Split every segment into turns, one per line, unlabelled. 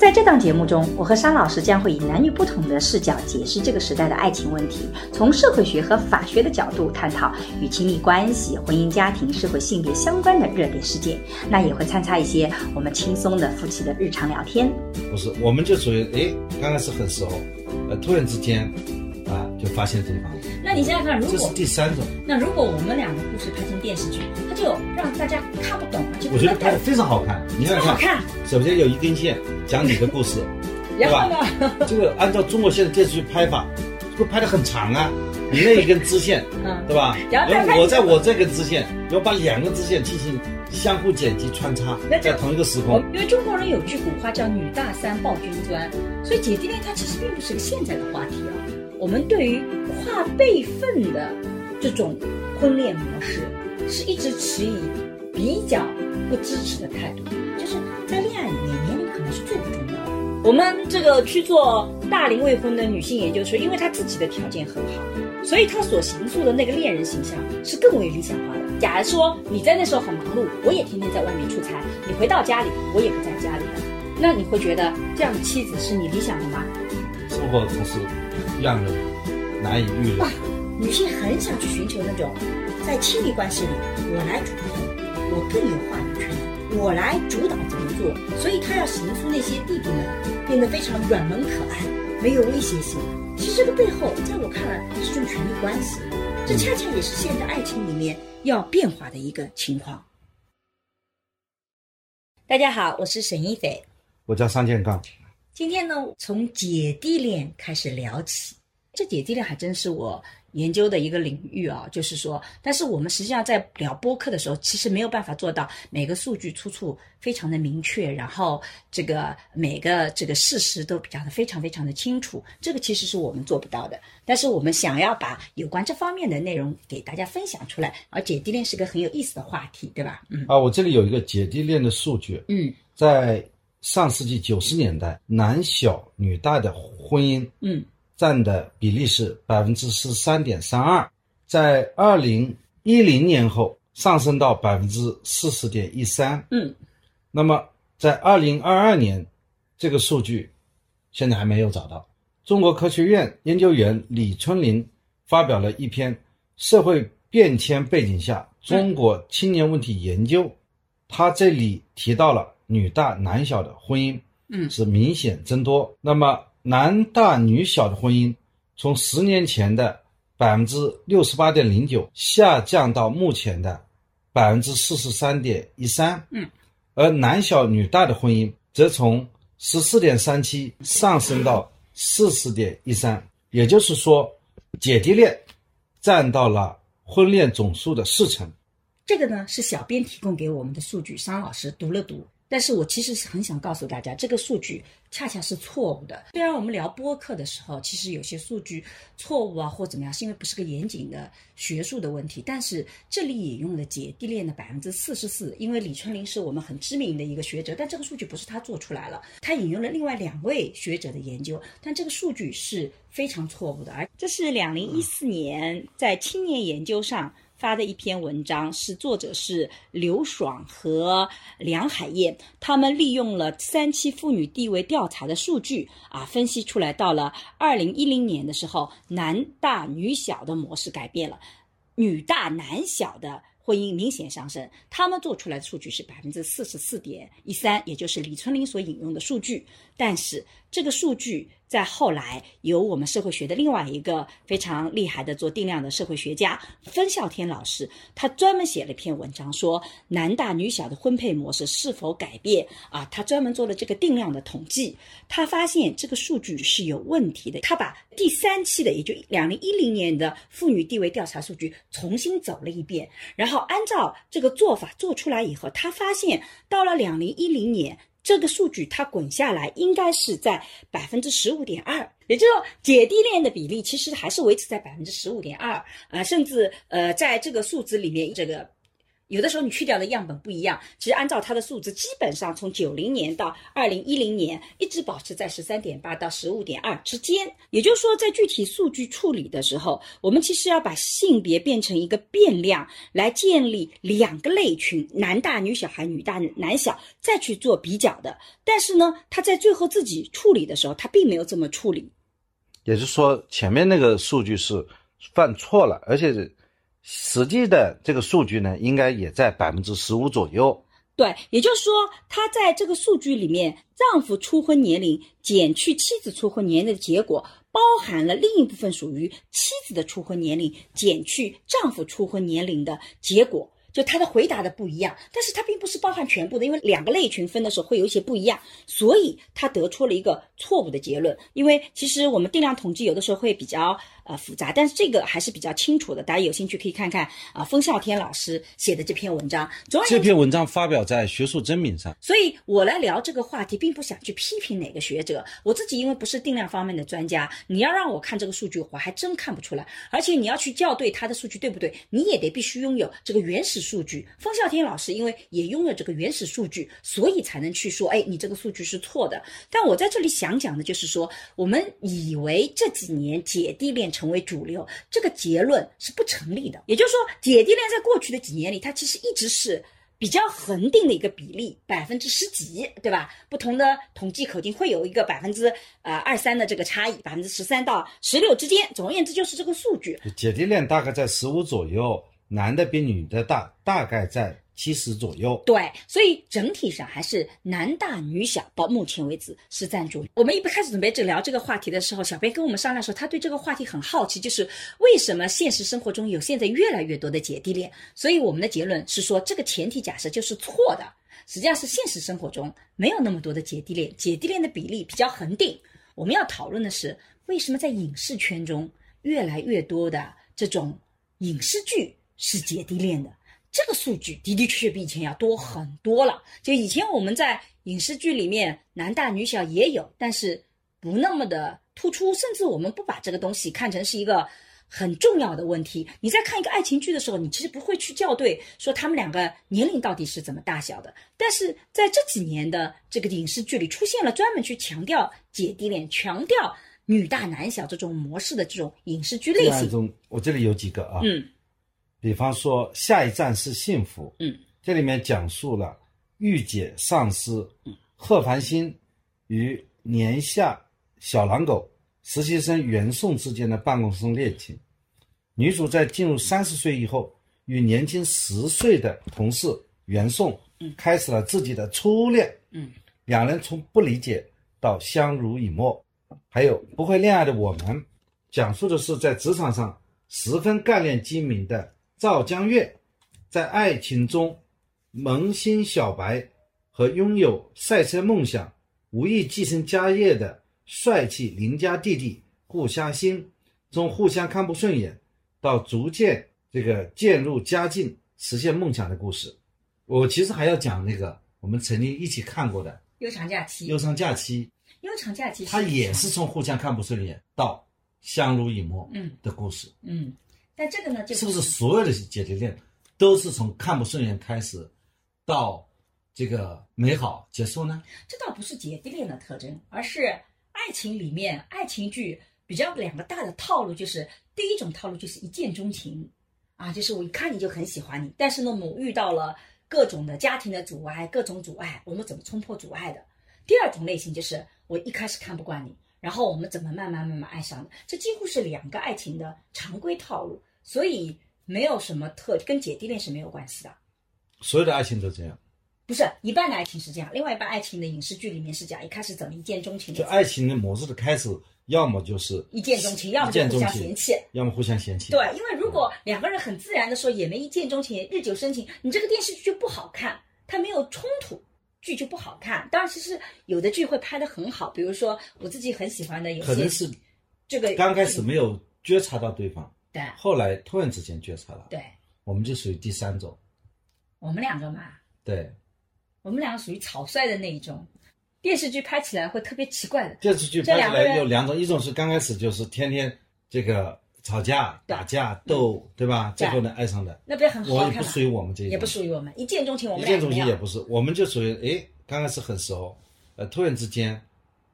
在这档节目中，我和沙老师将会以男女不同的视角解释这个时代的爱情问题，从社会学和法学的角度探讨与亲密关系、婚姻家庭、社会性别相关的热点事件。那也会参差一些我们轻松的夫妻的日常聊天。
不是，我们就属于哎，刚开始很熟，呃，突然之间啊，就发现对方。
那你想想看，如果
这是第三种，
那如果我们两个故事拍成电视剧，它就让大家看不懂了，就
我觉得拍的非常好看。你看
好看。
首先有一根线讲你的故事，
然后呢？
这个按照中国现在电视剧拍法，会拍的很长啊。你那一根支线，嗯，对吧？
然
后我在我这根支线，要把两个支线进行相互剪辑穿插，在同一个时空。
因为中国人有句古话叫“女大三抱金砖”，所以姐弟恋它其实并不是个现在的话题啊。我们对于跨辈分的这种婚恋模式，是一直持以比较不支持的态度。就是在恋爱里面，年龄可能是最不重要的。我们这个去做大龄未婚的女性研究说，因为她自己的条件很好，所以她所形塑的那个恋人形象是更为理想化的。假如说你在那时候很忙碌，我也天天在外面出差，你回到家里，我也不在家里的，那你会觉得这样的妻子是你理想的吗？
生活总是。让人难以预料。
女性很想去寻求那种，在亲密关系里，我来主动，我更有话语权，我来主导怎么做。所以她要形塑那些弟弟们，变得非常软萌可爱，没有威胁性。其实这个背后，在我看来是种权力关系。这恰恰也是现代爱情里面要变化的一个情况。大家好，我是沈一斐，
我叫桑建刚。
今天呢，从姐弟恋开始聊起。这姐弟恋还真是我研究的一个领域啊。就是说，但是我们实际上在聊播客的时候，其实没有办法做到每个数据出处非常的明确，然后这个每个这个事实都讲的非常非常的清楚。这个其实是我们做不到的。但是我们想要把有关这方面的内容给大家分享出来，而姐弟恋是个很有意思的话题，对吧？
嗯。啊，我这里有一个姐弟恋的数据。
嗯，
在。上世纪九十年代，男小女大的婚姻，
嗯，
占的比例是百分之十三点三二，在二零一零年后上升到百分之四十点一三，
嗯，
那么在二零二二年，这个数据现在还没有找到。中国科学院研究员李春林发表了一篇《社会变迁背景下中国青年问题研究》，他这里提到了。女大男小的婚姻，
嗯，
是明显增多。那么男大女小的婚姻，从十年前的百分之六十八点零九下降到目前的百分之四十三点一三，
嗯，
而男小女大的婚姻则从十四点三七上升到四十点一三。也就是说，姐弟恋占到了婚恋总数的四成。
这个呢，是小编提供给我们的数据，商老师读了读。但是我其实是很想告诉大家，这个数据恰恰是错误的。虽然我们聊播客的时候，其实有些数据错误啊，或怎么样，是因为不是个严谨的学术的问题。但是这里引用了姐弟恋的百分之四十四，因为李春林是我们很知名的一个学者，但这个数据不是他做出来了，他引用了另外两位学者的研究，但这个数据是非常错误的。而这是两零一四年在青年研究上。发的一篇文章是作者是刘爽和梁海燕，他们利用了三期妇女地位调查的数据啊，分析出来，到了二零一零年的时候，男大女小的模式改变了，女大男小的婚姻明显上升。他们做出来的数据是百分之四十四点一三，也就是李春林所引用的数据，但是这个数据。在后来，由我们社会学的另外一个非常厉害的做定量的社会学家分孝天老师，他专门写了一篇文章，说男大女小的婚配模式是否改变啊？他专门做了这个定量的统计，他发现这个数据是有问题的。他把第三期的，也就两零一零年的妇女地位调查数据重新走了一遍，然后按照这个做法做出来以后，他发现到了两零一零年。这个数据它滚下来应该是在百分之十五点二，也就是说，姐弟恋的比例其实还是维持在百分之十五点二啊，甚至呃，在这个数字里面，这个。有的时候你去掉的样本不一样，其实按照它的数字，基本上从九零年到二零一零年一直保持在十三点八到十五点二之间。也就是说，在具体数据处理的时候，我们其实要把性别变成一个变量，来建立两个类群，男大女小还女大男小，再去做比较的。但是呢，他在最后自己处理的时候，他并没有这么处理。
也就是说，前面那个数据是犯错了，而且。实际的这个数据呢，应该也在百分之十五左右。
对，也就是说，他在这个数据里面，丈夫初婚年龄减去妻子初婚年龄的结果，包含了另一部分属于妻子的初婚年龄减去丈夫初婚年龄的结果。就他的回答的不一样，但是他并不是包含全部的，因为两个类群分的时候会有一些不一样，所以他得出了一个错误的结论。因为其实我们定量统计有的时候会比较呃复杂，但是这个还是比较清楚的。大家有兴趣可以看看啊，封孝天老师写的这篇文章。
这篇文章发表在《学术征名》上。
所以我来聊这个话题，并不想去批评哪个学者，我自己因为不是定量方面的专家，你要让我看这个数据，我还真看不出来。而且你要去校对他的数据对不对，你也得必须拥有这个原始。数据，封孝天老师因为也拥有这个原始数据，所以才能去说，哎，你这个数据是错的。但我在这里想讲的就是说，我们以为这几年姐弟恋成为主流，这个结论是不成立的。也就是说，姐弟恋在过去的几年里，它其实一直是比较恒定的一个比例，百分之十几，对吧？不同的统计口径会有一个百分之呃二三的这个差异，百分之十三到十六之间。总而言之，就是这个数据。
姐弟恋大概在十五左右。男的比女的大，大概在七十左右。
对，所以整体上还是男大女小，到目前为止是占主。我们一开始准备这聊这个话题的时候，小编跟我们商量说，他对这个话题很好奇，就是为什么现实生活中有现在越来越多的姐弟恋？所以我们的结论是说，这个前提假设就是错的。实际上是现实生活中没有那么多的姐弟恋，姐弟恋的比例比较恒定。我们要讨论的是，为什么在影视圈中越来越多的这种影视剧？是姐弟恋的这个数据的的确确比以前要多很多了。就以前我们在影视剧里面男大女小也有，但是不那么的突出，甚至我们不把这个东西看成是一个很重要的问题。你在看一个爱情剧的时候，你其实不会去校对说他们两个年龄到底是怎么大小的。但是在这几年的这个影视剧里，出现了专门去强调姐弟恋、强调女大男小这种模式的这种影视剧类型。
我这里有几个啊，
嗯。
比方说，下一站是幸福。
嗯，
这里面讲述了御姐上司贺繁星与年下小狼狗实习生袁颂之间的办公室恋情。女主在进入三十岁以后，与年轻十岁的同事袁颂，开始了自己的初恋。
嗯，
两人从不理解到相濡以沫。还有不会恋爱的我们，讲述的是在职场上十分干练精明的。赵江月在爱情中萌新小白和拥有赛车梦想、无意继承家业的帅气邻家弟弟顾嘉欣，从互相看不顺眼到逐渐这个渐入佳境、实现梦想的故事。我其实还要讲那个我们曾经一起看过的《
悠长假期》。
悠长假期，
悠长假期，
他也是从互相看不顺眼到相濡以沫
嗯
的故事。
嗯。但这个呢，就
是不是所有的姐弟恋都是从看不顺眼开始，到这个美好结束呢？
这倒不是姐弟恋的特征，而是爱情里面爱情剧比较两个大的套路，就是第一种套路就是一见钟情，啊，就是我一看你就很喜欢你，但是呢，我遇到了各种的家庭的阻碍，各种阻碍，我们怎么冲破阻碍的？第二种类型就是我一开始看不惯你，然后我们怎么慢慢慢慢爱上的？这几乎是两个爱情的常规套路。所以没有什么特跟姐弟恋是没有关系的，
所有的爱情都这样，
不是一半的爱情是这样，另外一半爱情的影视剧里面是讲一开始怎么一见钟情的。
就爱情的模式的开始，要么就是
一见钟情，要么就互相嫌弃，
要么互相嫌弃。
对，因为如果两个人很自然的说也没一见钟情，日久生情，你这个电视剧就不好看，它没有冲突，剧就不好看。当然，其实有的剧会拍的很好，比如说我自己很喜欢的有些，
可能是
这个
刚开始没有觉察到对方。
对，
后来突然之间觉察了，
对，
我们就属于第三种，
我们两个嘛，
对，
我们两个属于草率的那一种，电视剧拍起来会特别奇怪的。
电视剧拍起来有两种，一种是刚开始就是天天这个吵架、打架、斗，对吧？最后呢爱上的，
那不也很好
看。我不属于我们这一种，
也不属于我们一见钟情。我们
一见钟情也不是，我们就属于哎，刚开始很熟，呃，突然之间。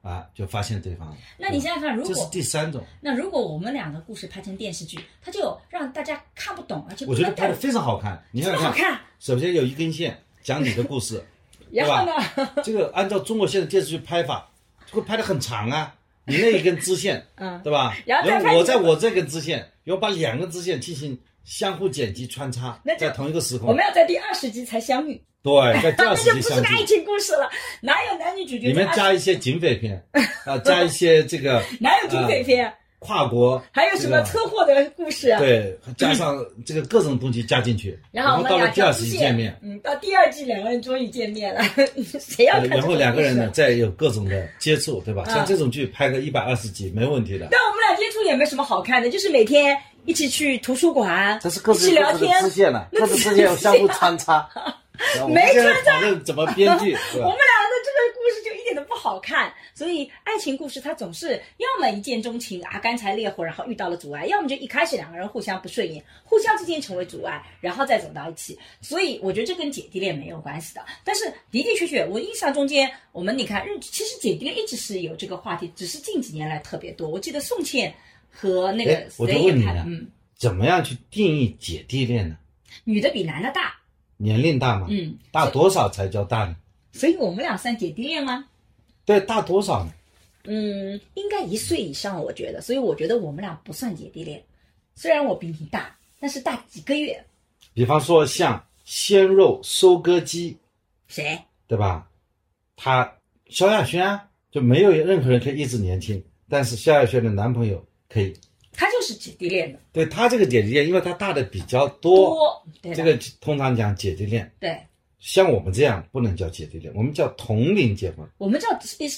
啊，就发现对方了。
那你想想看，如果
这是第三种，
那如果我们两个故事拍成电视剧，它就让大家看不懂，而且
我觉得拍的非常好看。你看
看，
首先有一根线讲你的故事，
然
后呢？这个按照中国现在电视剧拍法，会拍的很长啊。你那一根支线，嗯，对吧？
然
后我在我这根支线，要把两根支线进行相互剪辑穿插，在同一个时空。
我们要在第二十集才相遇。
对，在第二十集相
遇。那就不是爱情故事了，哪有男女主角？
你们加一些警匪片啊，加一些这个。
哪有警匪片？
跨国。
还有什么车祸的故事？
对，加上这个各种东西加进去。
然后
到了第二季见面。
嗯，到第二季两个人终于见面了，谁要看？
然后两个人呢，再有各种的接触，对吧？像这种剧拍个一百二十集没问题的。
但我们俩接触也没什么好看的，就是每天一起去图书馆，
这是各自
聊天，
支线了，各自支线相互穿插。
没穿插，
怎么编剧？
我们俩的这个故事就一点都不好看。所以爱情故事它总是要么一见钟情啊，干柴烈火，然后遇到了阻碍；要么就一开始两个人互相不顺眼，互相之间成为阻碍，然后再走到一起。所以我觉得这跟姐弟恋没有关系的。但是的的确确，我印象中间，我们你看日，其实姐弟恋一直是有这个话题，只是近几年来特别多。我记得宋茜和那个
我就问你了，嗯，怎么样去定义姐弟恋呢？
女的比男的大。
年龄大吗？
嗯，
大多少才叫大呢？
所以我们俩算姐弟恋吗？
对，大多少呢？
嗯，应该一岁以上，我觉得。所以我觉得我们俩不算姐弟恋，虽然我比你大，但是大几个月。
比方说像鲜肉收割机，
谁？
对吧？他萧亚轩就没有任何人可以一直年轻，但是萧亚轩的男朋友可以。
他就是姐弟恋的，
对他这个姐弟恋，因为他大的比较多，
多
这个通常讲姐弟恋。
对，
像我们这样不能叫姐弟恋，我们叫同龄结婚。
我们叫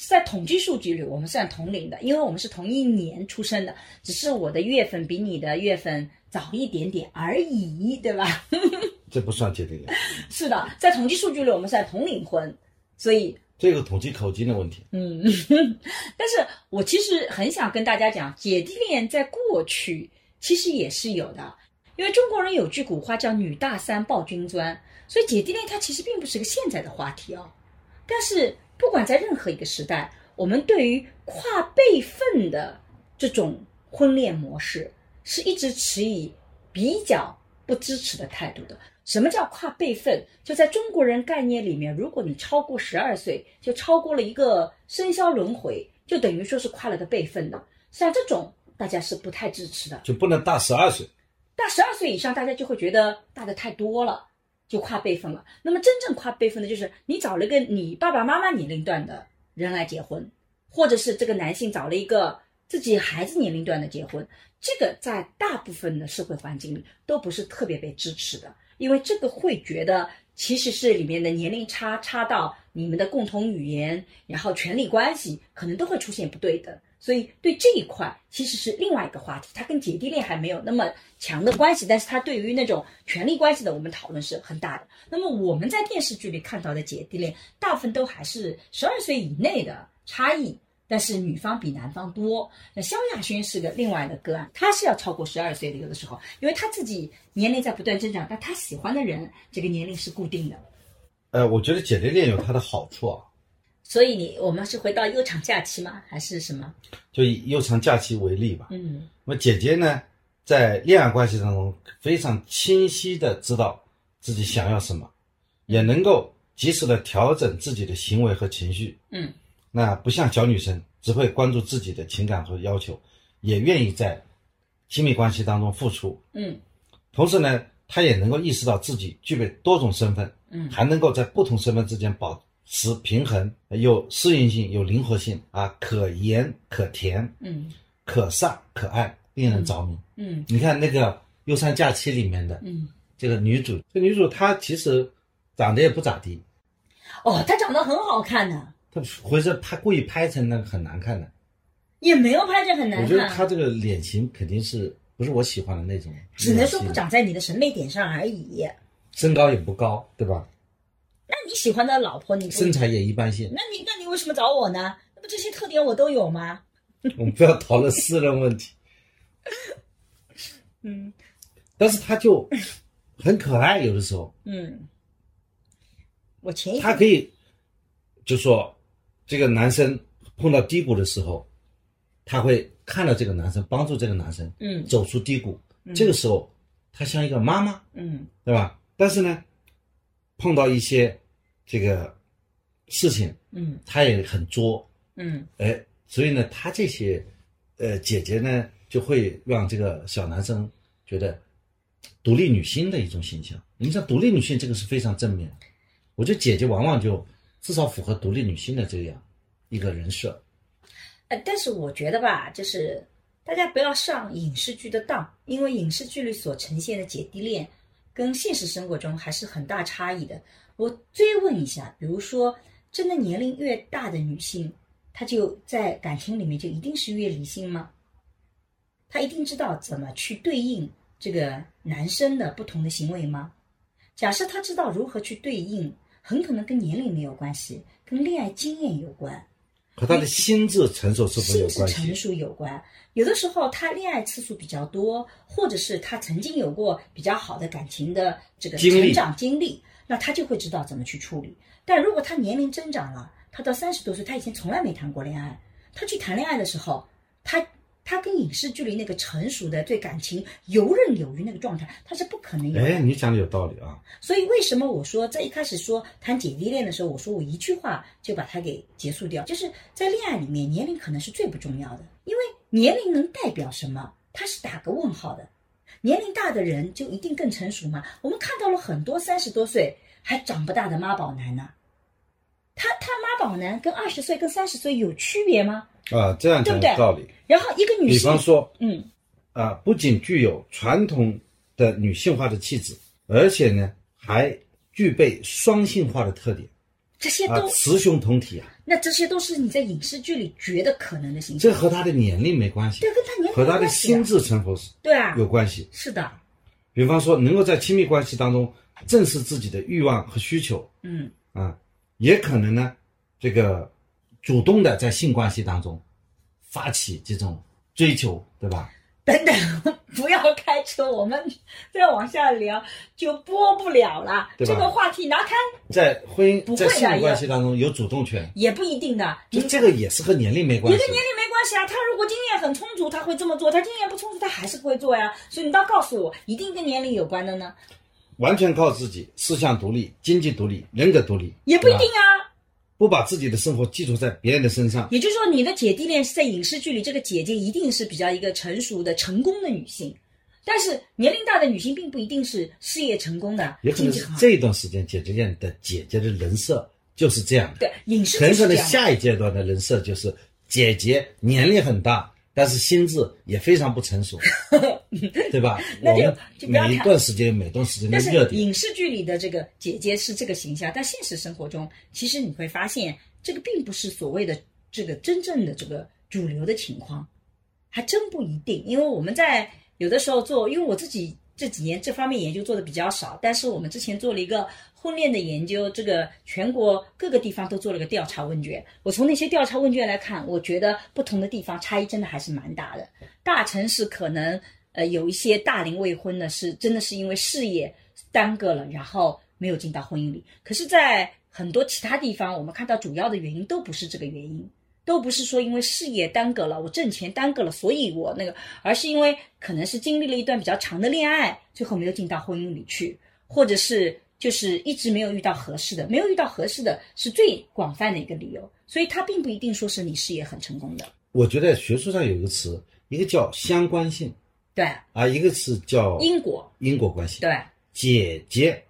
在统计数据里，我们算同龄的，因为我们是同一年出生的，只是我的月份比你的月份早一点点而已，对吧？
这不算姐弟恋。
是的，在统计数据里，我们算同龄婚，所以。
这个统计口径的问题，
嗯，但是我其实很想跟大家讲，姐弟恋在过去其实也是有的，因为中国人有句古话叫“女大三抱金砖”，所以姐弟恋它其实并不是个现在的话题哦。但是不管在任何一个时代，我们对于跨辈分的这种婚恋模式，是一直持以比较不支持的态度的。什么叫跨辈分？就在中国人概念里面，如果你超过十二岁，就超过了一个生肖轮回，就等于说是跨了个辈分的。像这种，大家是不太支持的，
就不能大十二岁。
大十二岁以上，大家就会觉得大的太多了，就跨辈分了。那么真正跨辈分的，就是你找了个你爸爸妈妈年龄段的人来结婚，或者是这个男性找了一个自己孩子年龄段的结婚，这个在大部分的社会环境里都不是特别被支持的。因为这个会觉得，其实是里面的年龄差差到你们的共同语言，然后权力关系可能都会出现不对等，所以对这一块其实是另外一个话题，它跟姐弟恋还没有那么强的关系，但是它对于那种权力关系的我们讨论是很大的。那么我们在电视剧里看到的姐弟恋，大部分都还是十二岁以内的差异。但是女方比男方多。那萧亚轩是个另外的个案，他是要超过十二岁的，有的时候，因为他自己年龄在不断增长，但他喜欢的人这个年龄是固定的。
呃，我觉得姐弟恋有它的好处啊。
所以你我们是回到悠长假期吗？还是什么？
就以悠长假期为例吧。
嗯。
那么姐姐呢，在恋爱关系当中非常清晰的知道自己想要什么，也能够及时的调整自己的行为和情绪。
嗯。
那不像小女生，只会关注自己的情感和要求，也愿意在亲密关系当中付出。
嗯，
同时呢，她也能够意识到自己具备多种身份，
嗯，
还能够在不同身份之间保持平衡，有适应性，有灵活性啊，可盐可甜，
嗯，
可飒可爱，令人着迷。
嗯，
你看那个《忧伤假期》里面的，
嗯，
这个女主，这女主她其实长得也不咋地。
哦，她长得很好看的。
她或者拍故意拍成那个很难看的，
也没有拍成很难看。
我觉得她这个脸型肯定是不是我喜欢的那种，
只能说不长在你的审美点上而已。
身高也不高，对吧？
那你喜欢的老婆，你
身材也一般性。
那你那你为什么找我呢？那不这些特点我都有吗？
我们不要讨论私人问题。
嗯
但是他就很可爱，有的时候
嗯，我前一
他可以就说这个男生碰到低谷的时候，他会看到这个男生，帮助这个男生
嗯
走出低谷。这个时候，他像一个妈妈，
嗯
对吧？但是呢，碰到一些这个事情，
嗯
他也很作，
嗯
哎，所以呢，他这些呃姐姐呢，就会让这个小男生觉得独立女性的一种形象。你像独立女性这个是非常正面，我觉得姐姐往往就至少符合独立女性的这样一个人设。
呃，但是我觉得吧，就是大家不要上影视剧的当，因为影视剧里所呈现的姐弟恋，跟现实生活中还是很大差异的。我追问一下，比如说，真的年龄越大的女性，她就在感情里面就一定是越理性吗？她一定知道怎么去对应这个男生的不同的行为吗？假设她知道如何去对应，很可能跟年龄没有关系，跟恋爱经验有关。
和他的心智成熟是否
心智
有关系？
成熟有关。有的时候他恋爱次数比较多，或者是他曾经有过比较好的感情的这个成长经历，那他就会知道怎么去处理。但如果他年龄增长了，他到三十多岁，他以前从来没谈过恋爱，他去谈恋爱的时候，他他跟影视剧里那个成熟的对感情游刃有余那个状态，他是不可能有的。
哎，你讲的有道理啊。
所以为什么我说在一开始说谈姐弟恋的时候，我说我一句话就把它给结束掉，就是在恋爱里面，年龄可能是最不重要的，因为年龄能代表什么？它是打个问号的。年龄大的人就一定更成熟吗？我们看到了很多三十多岁还长不大的妈宝男呢。他他妈宝男跟二十岁跟三十岁有区别吗？
啊，这样讲有
对不对
道理。
然后一个女
比，方说，
嗯，
啊，不仅具有传统的女性化的气质，而且呢，还具备双性化的特点啊，
这些都、
雌雄同体啊。
那这些都是你在影视剧里觉得可能的形象，
这和他的年龄没关系
对，，跟他年龄
和他的心智成熟是
对啊，
有关系。
是的，
比方说，能够在亲密关系当中正视自己的欲望和需求
嗯。
啊，也可能呢，这个主动的在性关系当中发起这种追求，对吧？
等等，不要开车，我们再往下聊就播不了了。这个话题拿开
在婚姻在性关系当中有主动权，
也不一定的，你
就这个也是和年龄没关系
你跟。年龄没关系啊。他如果经验很充足，他会这么做；他经验不充足，他还是不会做呀。所以你倒告诉我，一定跟年龄有关的呢？
完全靠自己，思想独立、经济独立、人格独立，
也不一定啊。
不把自己的生活寄托在别人的身上。
也就是说，你的姐弟恋是在影视剧里，这个姐姐一定是比较一个成熟的、成功的女性。但是年龄大的女性并不一定是事业成功的，
也可。能是这段时间姐姐恋的姐姐的人设就是这样的，
对影视剧
很
的。
下一阶段的人设就是姐姐年龄很大，但是心智也非常不成熟，对吧？
那就就不要谈
每一段时间每段时间的
但是
热点，
影视剧里的这个姐姐是这个形象，但现实生活中，其实你会发现，这个并不是所谓的这个真正的这个主流的情况，还真不一定。因为我们在有的时候做，因为我自己这几年这方面研究做的比较少，但是我们之前做了一个婚恋的研究，这个全国各个地方都做了个调查问卷。我从那些调查问卷来看，我觉得不同的地方差异真的还是蛮大的。大城市可能呃有一些大龄未婚的是真的是因为事业耽搁了，然后没有进到婚姻里。可是，在很多其他地方，我们看到主要的原因都不是这个原因，都不是说因为事业耽搁了，我挣钱耽搁了，所以我那个，而是因为可能是经历了一段比较长的恋爱，最后没有进到婚姻里去，或者是就是一直没有遇到合适的，没有遇到合适的是最广泛的一个理由，所以它并不一定说是你事业很成功的，
我觉得学术上有一个词，一个叫相关性
对，
啊，一个是叫
因果，
因果关系。
对，
姐姐，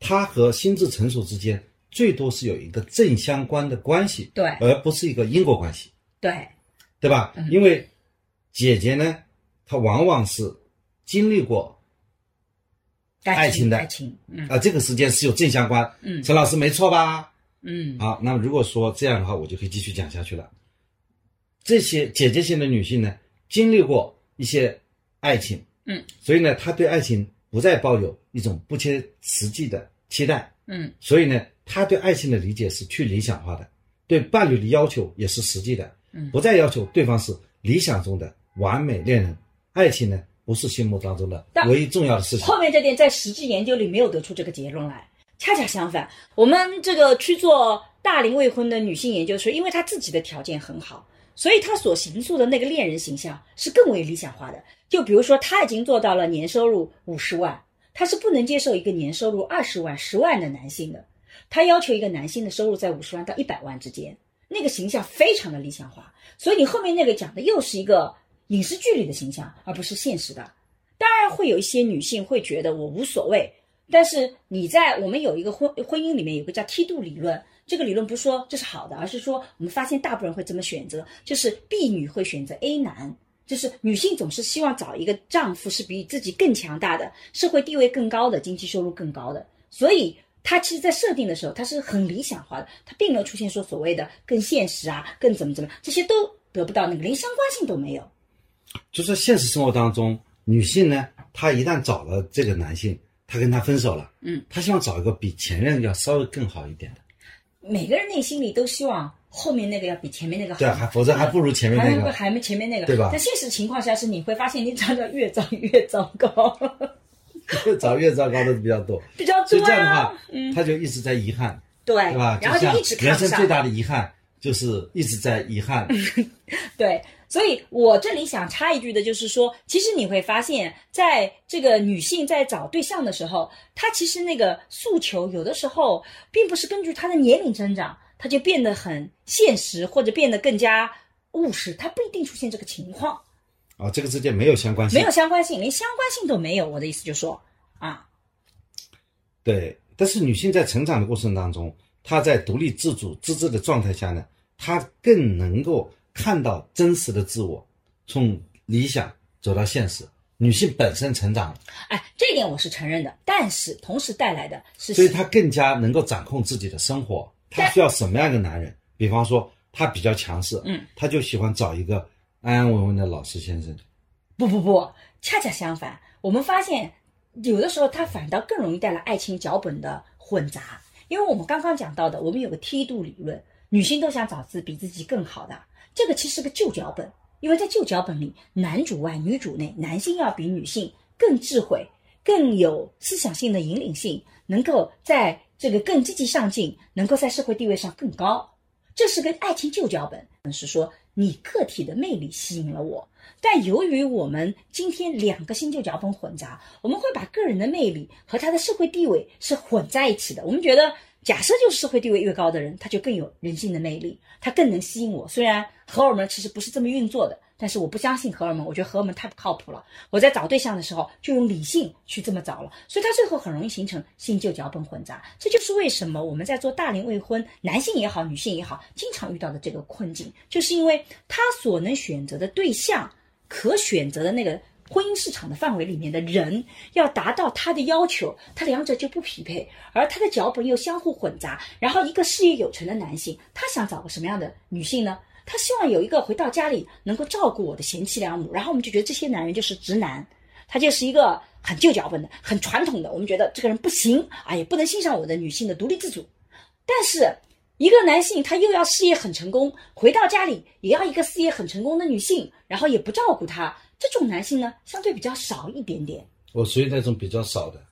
她和心智成熟之间最多是有一个正相关的关系，
对
而不是一个因果关系，
对，
对吧？
嗯
因为姐姐呢，她往往是经历过爱情的。
爱情，嗯。
啊、这个时间是有正相关。
嗯。
陈老师没错吧？
嗯。
好，那么如果说这样的话，我就可以继续讲下去了。这些姐姐型的女性呢，经历过一些爱情，
嗯，
所以呢，她对爱情不再抱有一种不切实际的期待，
嗯。
所以呢，她对爱情的理解是去理想化的，对伴侣的要求也是实际的，
嗯。
不再要求对方是理想中的完美恋人。爱情呢，不是心目当中的
但
唯一重要的事情。
后面这点在实际研究里没有得出这个结论来，恰恰相反，我们这个去做大龄未婚的女性研究时，因为她自己的条件很好，所以她所形塑的那个恋人形象是更为理想化的。就比如说，她已经做到了年收入五十万，她是不能接受一个年收入二十万、十万的男性的，她要求一个男性的收入在五十万到一百万之间，那个形象非常的理想化。所以你后面那个讲的又是一个影视剧里的形象，而不是现实的。当然会有一些女性会觉得我无所谓，但是你在我们有一个婚婚姻里面有个叫梯度理论，这个理论不是说这是好的，而是说我们发现大部分人会这么选择，就是 B 女会选择 A 男，就是女性总是希望找一个丈夫是比自己更强大的，社会地位更高的，经济收入更高的，所以。她其实，在设定的时候，她是很理想化的，她并没有出现说所谓的更现实啊、更怎么怎么，这些都得不到那个，连相关性都没有。
就是现实生活当中，女性呢，她一旦找了这个男性，她跟他分手了，
嗯，
她希望找一个比前任要稍微更好一点的，
每个人内心里都希望后面那个要比前面那个好，
对啊，还否则还不如前面那个。
还没前面那个，
对吧
但现实情况下是你会发现你找的越长越糟糕，
越找越糟糕的比较多，
比较多
所以这样的
啊
话，，他就一直在遗憾，
对，
对吧？
然后
像
就一直看
人生最，大的遗憾就是一直在遗憾。
对，所以我这里想插一句的就是说，其实你会发现在这个女性在找对象的时候，她其实那个诉求有的时候并不是根据她的年龄增长，她就变得很现实或者变得更加务实，她不一定出现这个情况。
啊，这个之间没有相关性。
没有相关性，连相关性都没有。我的意思就是说，啊，
对，但是女性在成长的过程当中，她在独立自主、自治的状态下呢，她更能够看到真实的自我，从理想走到现实。女性本身成长了，
哎，这点我是承认的，但是同时带来的是，
所以她更加能够掌控自己的生活。她需要什么样的男人？比方说，她比较强势，
嗯，
她就喜欢找一个安安稳稳的老实先生。
不不不，恰恰相反，我们发现有的时候她反倒更容易带来爱情脚本的混杂，因为我们刚刚讲到的，我们有个梯度理论，女性都想找自比自己更好的，这个其实是个旧脚本，因为在旧脚本里，男主外女主内，男性要比女性更智慧、更有思想性的引领性，能够在这个更积极上进，能够在社会地位上更高。这是个爱情旧脚本，是说你个体的魅力吸引了我，但由于我们今天两个新旧脚本混杂，我们会把个人的魅力和他的社会地位是混在一起的。我们觉得，假设就是社会地位越高的人，他就更有人性的魅力，他更能吸引我。虽然荷尔蒙其实不是这么运作的，但是我不相信荷尔蒙，我觉得荷尔蒙太不靠谱了。我在找对象的时候就用理性去这么找了，所以他最后很容易形成新旧脚本混杂。这就是为什么我们在做大龄未婚，男性也好，女性也好，经常遇到的这个困境，就是因为他所能选择的对象，可选择的那个。婚姻市场的范围里面的人要达到他的要求，他两者就不匹配，而他的脚本又相互混杂。然后，一个事业有成的男性，他想找个什么样的女性呢？他希望有一个回到家里能够照顾我的贤妻良母。然后我们就觉得这些男人就是直男，他就是一个很旧脚本的、很传统的。我们觉得这个人不行啊，也不能欣赏我的女性的独立自主。但是，一个男性他又要事业很成功，回到家里也要一个事业很成功的女性，然后也不照顾他。这种男性呢，相对比较少一点点。
我属于那种比较少的。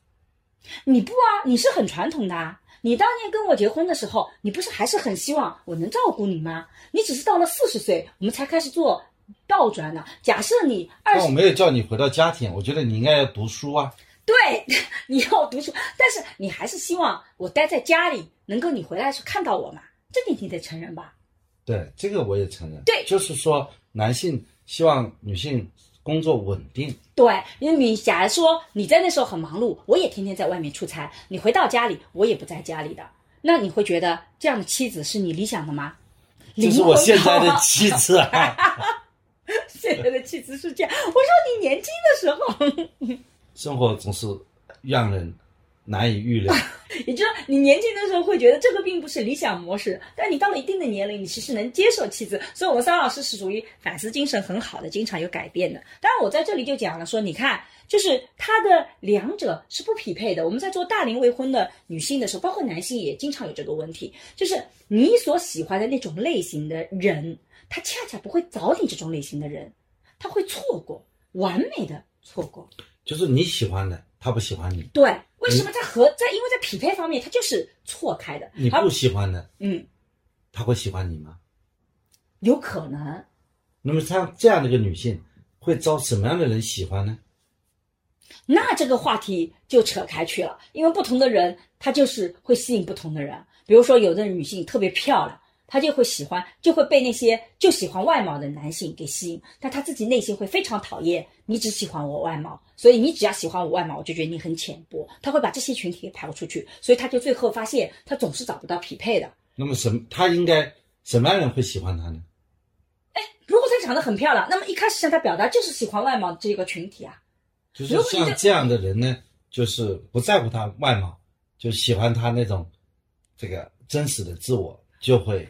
你不啊？你是很传统的啊。你当年跟我结婚的时候，你不是还是很希望我能照顾你吗？你只是到了四十岁，我们才开始做倒转呢。假设你二十，
但我没有叫你回到家庭，我觉得你应该要读书啊。
对，你要读书，但是你还是希望我待在家里，能够你回来的时候看到我嘛？这点你得承认吧？
对，这个我也承认。
对
就是说男性希望女性工作稳定。
对，因为你假如说你在那时候很忙碌，我也天天在外面出差，你回到家里，我也不在家里的，那你会觉得这样的妻子是你理想的吗？
就是我现在的妻子啊。
现在的妻子是这样。我说你年轻的时候，
生活总是让人难以预料。
也就是说，你年轻的时候会觉得这个并不是理想模式，但你到了一定的年龄，你其实能接受妻子。所以，我们桑老师是属于反思精神很好的，经常有改变的。当然，我在这里就讲了说，你看，就是他的两者是不匹配的。我们在做大龄未婚的女性的时候，包括男性也经常有这个问题，就是你所喜欢的那种类型的人，他恰恰不会找你这种类型的人，他会错过，完美的错过。
就是你喜欢的，他不喜欢你；
对，为什么在和在因为在匹配方面，他就是错开的。
你不喜欢的，
嗯，
他会喜欢你吗？
有可能。
那么像这样的一个女性，会招什么样的人喜欢呢？
那这个话题就扯开去了，因为不同的人，他就是会吸引不同的人。比如说，有的女性特别漂亮，她就会喜欢，就会被那些就喜欢外貌的男性给吸引，但她自己内心会非常讨厌你只喜欢我外貌，所以你只要喜欢我外貌，我就觉得你很浅薄。她会把这些群体给排出去，所以她就最后发现，她总是找不到匹配的。
那么什么，他应该什么样人会喜欢他呢？
哎如果她长得很漂亮，那么一开始向她表达就是喜欢外貌这个群体啊。
就是像这样的人呢，就是不在乎他外貌，就喜欢他那种这个真实的自我，就会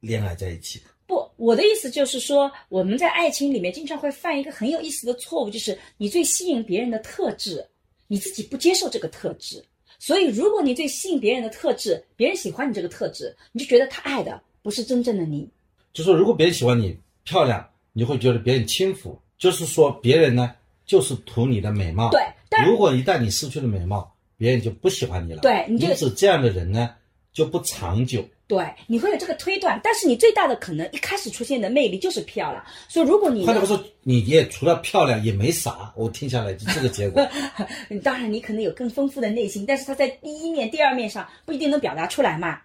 恋爱在一起。
不，我的意思就是说，我们在爱情里面经常会犯一个很有意思的错误，就是你最吸引别人的特质，你自己不接受这个特质。所以，如果你最吸引别人的特质，别人喜欢你这个特质，你就觉得他爱的不是真正的你。
就说如果别人喜欢你漂亮，你会觉得别人轻浮，就是说别人呢就是图你的美貌。
对，但
如果一旦你失去了美貌，别人就不喜欢你了。
对你这个
因此这样的人呢就不长久。
对你会有这个推断，但是你最大的可能一开始出现的魅力就是漂亮。所以，如果你
换句话说，你也除了漂亮也没啥。我听下来就这个结果。
当然你可能有更丰富的内心，但是他在第一面、第二面上不一定能表达出来嘛。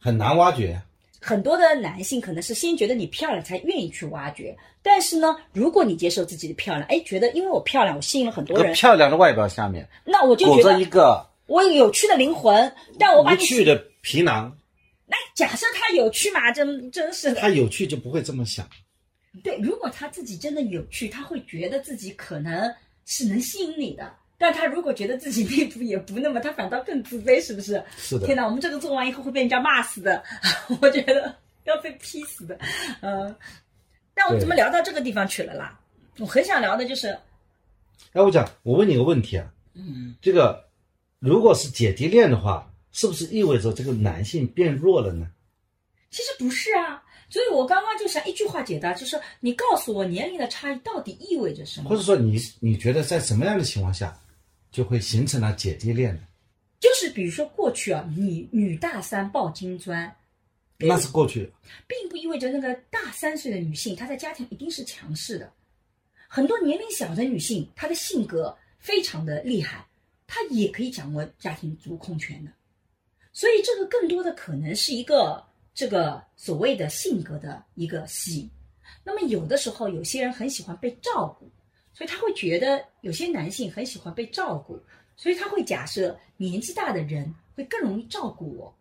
很难挖掘。
很多的男性可能是先觉得你漂亮才愿意去挖掘，但是呢，如果你接受自己的漂亮，哎，觉得因为我漂亮，我吸引了很多人，
漂亮的外表下面
那我就觉得
一个
我有有趣的灵魂，但我把你
无趣的皮囊，
那假设他有趣嘛，真真是的。
他有趣就不会这么想。
对，如果他自己真的有趣，他会觉得自己可能是能吸引你的。但他如果觉得自己并不也不那么，他反倒更自卑，是不是？
是的
天哪，我们这个做完以后会被人家骂死的，我觉得要被劈死的。嗯，但我们怎么聊到这个地方去了啦？我很想聊的就是，
哎，我讲，我问你个问题啊，
嗯，
这个如果是姐弟恋的话，是不是意味着这个男性变弱了呢？
其实不是啊。所以我刚刚就想一句话解答，就是你告诉我年龄的差异到底意味着什么
或？者说你你觉得在什么样的情况下就会形成了姐弟恋呢？
就是比如说过去啊，女女大三抱金砖，
那是过去，
并不意味着那个大三岁的女性她在家庭一定是强势的。很多年龄小的女性，她的性格非常的厉害，她也可以掌握家庭主控权的。所以这个更多的可能是一个这个所谓的性格的一个吸引。那么有的时候，有些人很喜欢被照顾，所以他会觉得有些男性很喜欢被照顾，所以他会假设年纪大的人会更容易照顾我，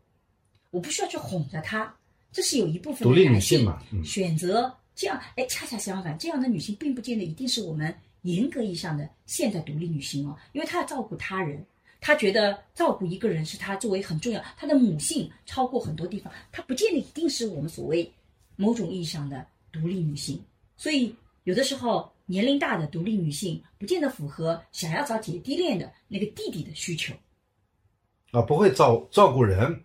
我不需要去哄着他。这是有一部分
独立女
性
性嘛嗯
选择这样，哎，恰恰相反，这样的女性并不见得一定是我们严格意义上的现代独立女性哦，因为她要照顾他人，她觉得照顾一个人是他作为很重要，他的母性超过很多地方，他不见得一定是我们所谓某种意义上的独立女性，所以有的时候年龄大的独立女性不见得符合想要找姐弟恋的那个弟弟的需求。
啊，不会照照顾人，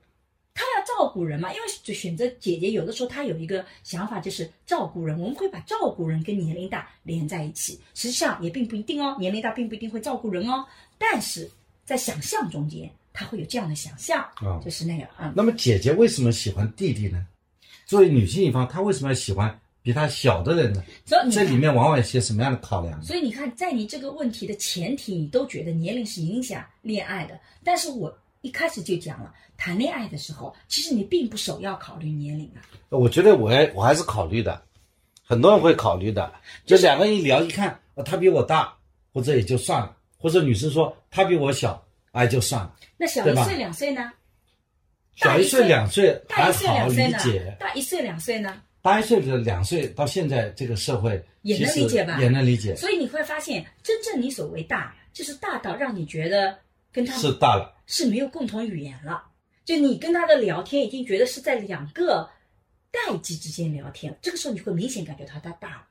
他要照顾人嘛，因为就选择姐姐，有的时候他有一个想法就是照顾人，我们会把照顾人跟年龄大连在一起，实际上也并不一定哦，年龄大并不一定会照顾人哦，但是在想象中间，他会有这样的想象，
啊
就是那样啊。
那么姐姐为什么喜欢弟弟呢？作为女性一方，她为什么要喜欢比她小的人呢？这里面往往有些什么样的考量？
所以你看，在你这个问题的前提，你都觉得年龄是影响恋爱的，但是我一开始就讲了，谈恋爱的时候，其实你并不首要考虑年龄啊。
我觉得我还我还是考虑的，很多人会考虑的。就两个人一聊一看，哦，他比我大，或者也就算了；或者女生说她比我小，哎，就算了。
那小一岁两岁呢？
小一岁两岁还
大一岁
好理
两岁呢
解，？
大一岁两岁呢？
大一岁的两岁到现在这个社会
也能理解吧
也能理解。
所以你会发现，真正你所谓大，就是大到让你觉得跟他
是大了，
是没有共同语言了。就你跟他的聊天，已经觉得是在两个代际之间聊天，这个时候你会明显感觉到他大了。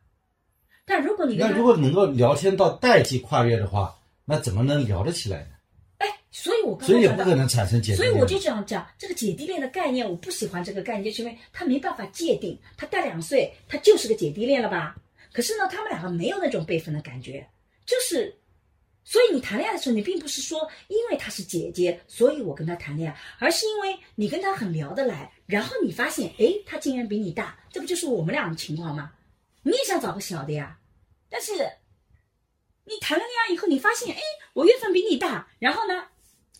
但如果你
那如果能够聊天到代际跨越的话，那怎么能聊得起来呢？
哎，所以我刚
所以也不可能产生姐弟恋。
所以我就这样讲，这个姐弟恋的概念，我不喜欢这个概念，就是因为他没办法界定，他大两岁，他就是个姐弟恋了吧？可是呢，他们两个没有那种辈分的感觉，就是，所以你谈恋爱的时候，你并不是说因为她是姐姐，所以我跟她谈恋爱，而是因为你跟她很聊得来，然后你发现，哎，她竟然比你大，这不就是我们俩的情况吗？你也想找个小的呀，但是你谈了恋爱以后，你发现，哎，我月份比你大，然后呢，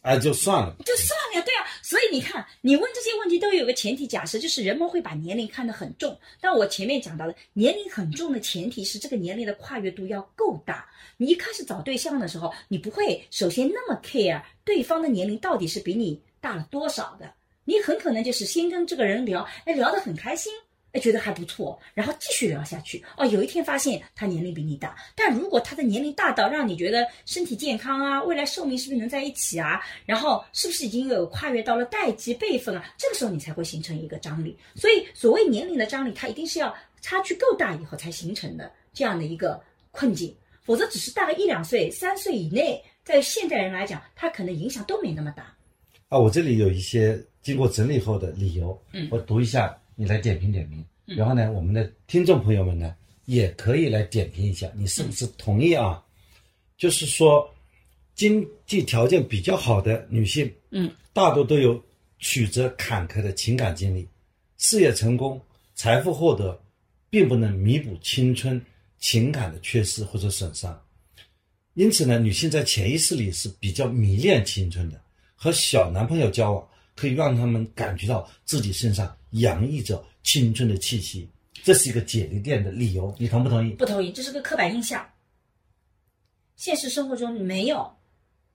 哎，就算了。
就算了呀，对啊，所以你看，你问这些问题都有个前提假设，就是人们会把年龄看得很重。但我前面讲到的，年龄很重的前提是这个年龄的跨越度要够大。你一开始找对象的时候，你不会首先那么 care 对方的年龄到底是比你大了多少的，你很可能就是先跟这个人聊，哎，聊得很开心。哎，觉得还不错，然后继续聊下去。哦，有一天发现他年龄比你大，但如果他的年龄大到让你觉得身体健康啊，未来寿命是不是能在一起啊？然后是不是已经有跨越到了代际辈分啊？这个时候你才会形成一个张力。所以所谓年龄的张力，它一定是要差距够大以后才形成的这样的一个困境，否则只是大个一两岁、三岁以内，在现代人来讲，它可能影响都没那么大。
啊，我这里有一些经过整理后的理由，
嗯
我读一下，你来点评点评。然后呢，我们的听众朋友们呢，也可以来点评一下，你是不是同意啊？就是说，经济条件比较好的女性，
嗯，
大多都有曲折坎坷的情感经历，事业成功、财富获得，并不能弥补青春情感的缺失或者损伤。因此呢，女性在潜意识里是比较迷恋青春的，和小男朋友交往可以让他们感觉到自己身上洋溢着青春的气息，这是一个姐弟恋的理由，你同不同意？
不同意，这是个刻板印象。现实生活中没有，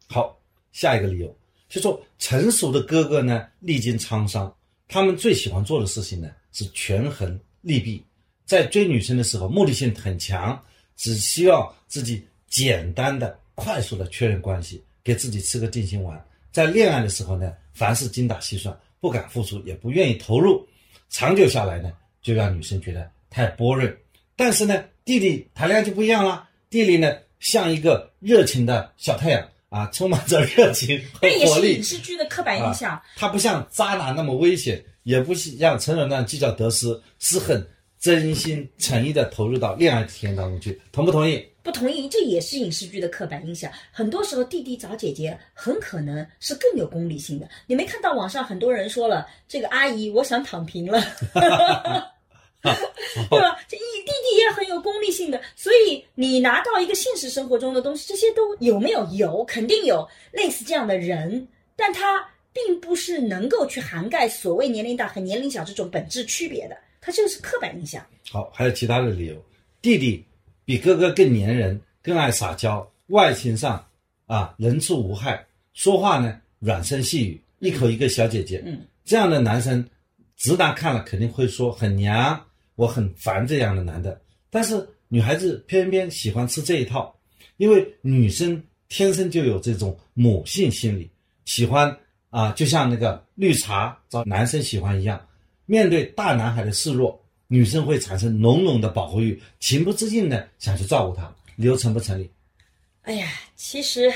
好，下一个理由就说成熟的哥哥呢，历经沧桑，他们最喜欢做的事情呢是权衡利弊，在追女生的时候目的性很强，只希望自己简单的、快速的确认关系，给自己吃个定心丸。在恋爱的时候呢，凡事精打细算，不敢付出，也不愿意投入，长久下来呢，就让女生觉得太 boring。但是呢，弟弟谈恋爱就不一样了，弟弟呢像一个热情的小太阳啊，充满着热情和活力
影。视剧的刻板印象。
啊，他不像渣男那么危险，也不像成人那样计较得失，是很真心诚意的投入到恋爱体验当中去，同不同意？
不同意，这也是影视剧的刻板印象。很多时候，弟弟找姐姐很可能是更有功利性的。你没看到网上很多人说了，这个阿姨我想躺平了，对吧？这弟弟也很有功利性的，所以你拿到一个现实生活中的东西，这些都有没有？有，肯定有类似这样的人，但他并不是能够去涵盖所谓年龄大和年龄小这种本质区别的，它就是刻板印象。
好，还有其他的理由，弟弟比哥哥更粘人，更爱撒娇，外形上啊人畜无害，说话呢软声细语，一口一个小姐姐，
嗯，
这样的男生，直男看了肯定会说很娘，我很烦这样的男的。但是女孩子偏偏喜欢吃这一套，因为女生天生就有这种母性心理，喜欢啊，就像那个绿茶找男生喜欢一样，面对大男孩的示弱，女生会产生浓浓的保护欲，情不自禁的想去照顾他。理由成不成立？
哎呀，其实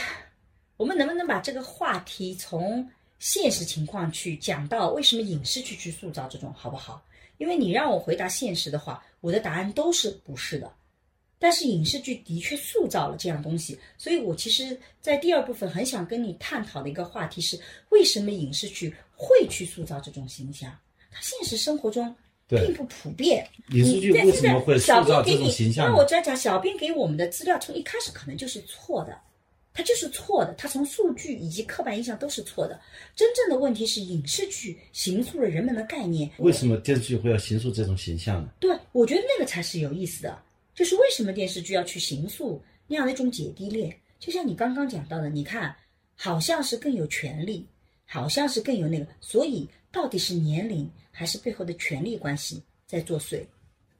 我们能不能把这个话题从现实情况去讲到为什么影视剧去塑造这种好不好？因为你让我回答现实的话，我的答案都是不是的。但是影视剧的确塑造了这样东西，所以我其实，在第二部分很想跟你探讨的一个话题是，为什么影视剧会去塑造这种形象？它现实生活中并不普遍。
影视剧
你
为什么会塑
小
造这种形象
那我？这样讲，小编给我们的资料从一开始可能就是错的，它就是错的，它从数据以及刻板印象都是错的。真正的问题是影视剧形塑了人们的概念。
为什么电视剧会要形塑这种形象呢？
对，我觉得那个才是有意思的，就是为什么电视剧要去形塑那样的一种姐弟恋？就像你刚刚讲到的，你看，好像是更有权利，好像是更有那个，所以到底是年龄还是背后的权力关系在作祟？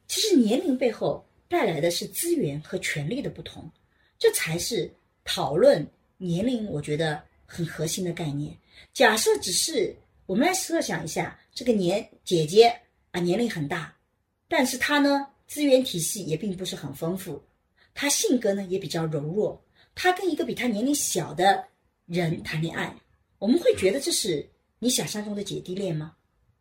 其实年龄背后带来的是资源和权力的不同，这才是讨论年龄，我觉得很核心的概念。假设只是我们来设想一下，这个年姐姐啊年龄很大，但是她呢资源体系也并不是很丰富，她性格呢也比较柔弱，她跟一个比她年龄小的人谈恋爱，我们会觉得这是你想象中的姐弟恋吗？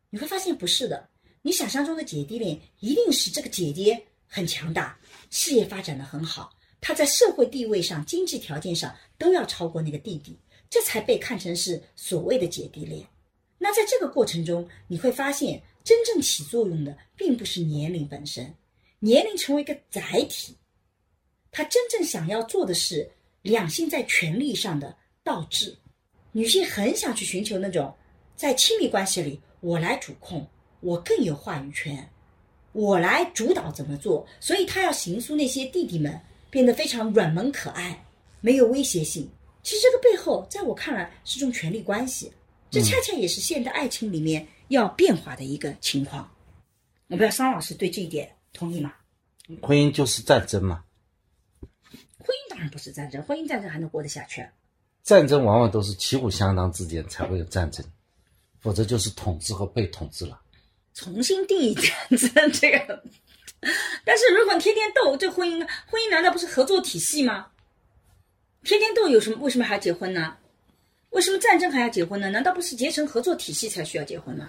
你会发现不是的，你想象中的姐弟恋一定是这个姐姐很强大，事业发展的很好，她在社会地位上、经济条件上都要超过那个弟弟。这才被看成是所谓的姐弟恋。那在这个过程中，你会发现真正起作用的并不是年龄本身，年龄成为一个载体。她真正想要做的是两性在权力上的倒置。女性很想去寻求那种在亲密关系里我来主控，我更有话语权，我来主导怎么做。所以他要行塑那些弟弟们变得非常软萌可爱，没有威胁性。其实这个背后，在我看来是种权力关系，这恰恰也是现代爱情里面要变化的一个情况。我不知道桑老师对这一点同意吗？
婚姻就是战争嘛，
婚姻当然不是战争，婚姻战争还能活得下去？
战争往往都是旗鼓相当之间才会有战争，否则就是统治和被统治了。
重新定义战争这个，但是如果天天斗，这婚姻婚姻难道不是合作体系吗？天天斗有什么？为什么还要结婚呢？为什么战争还要结婚呢？难道不是结成合作体系才需要结婚吗？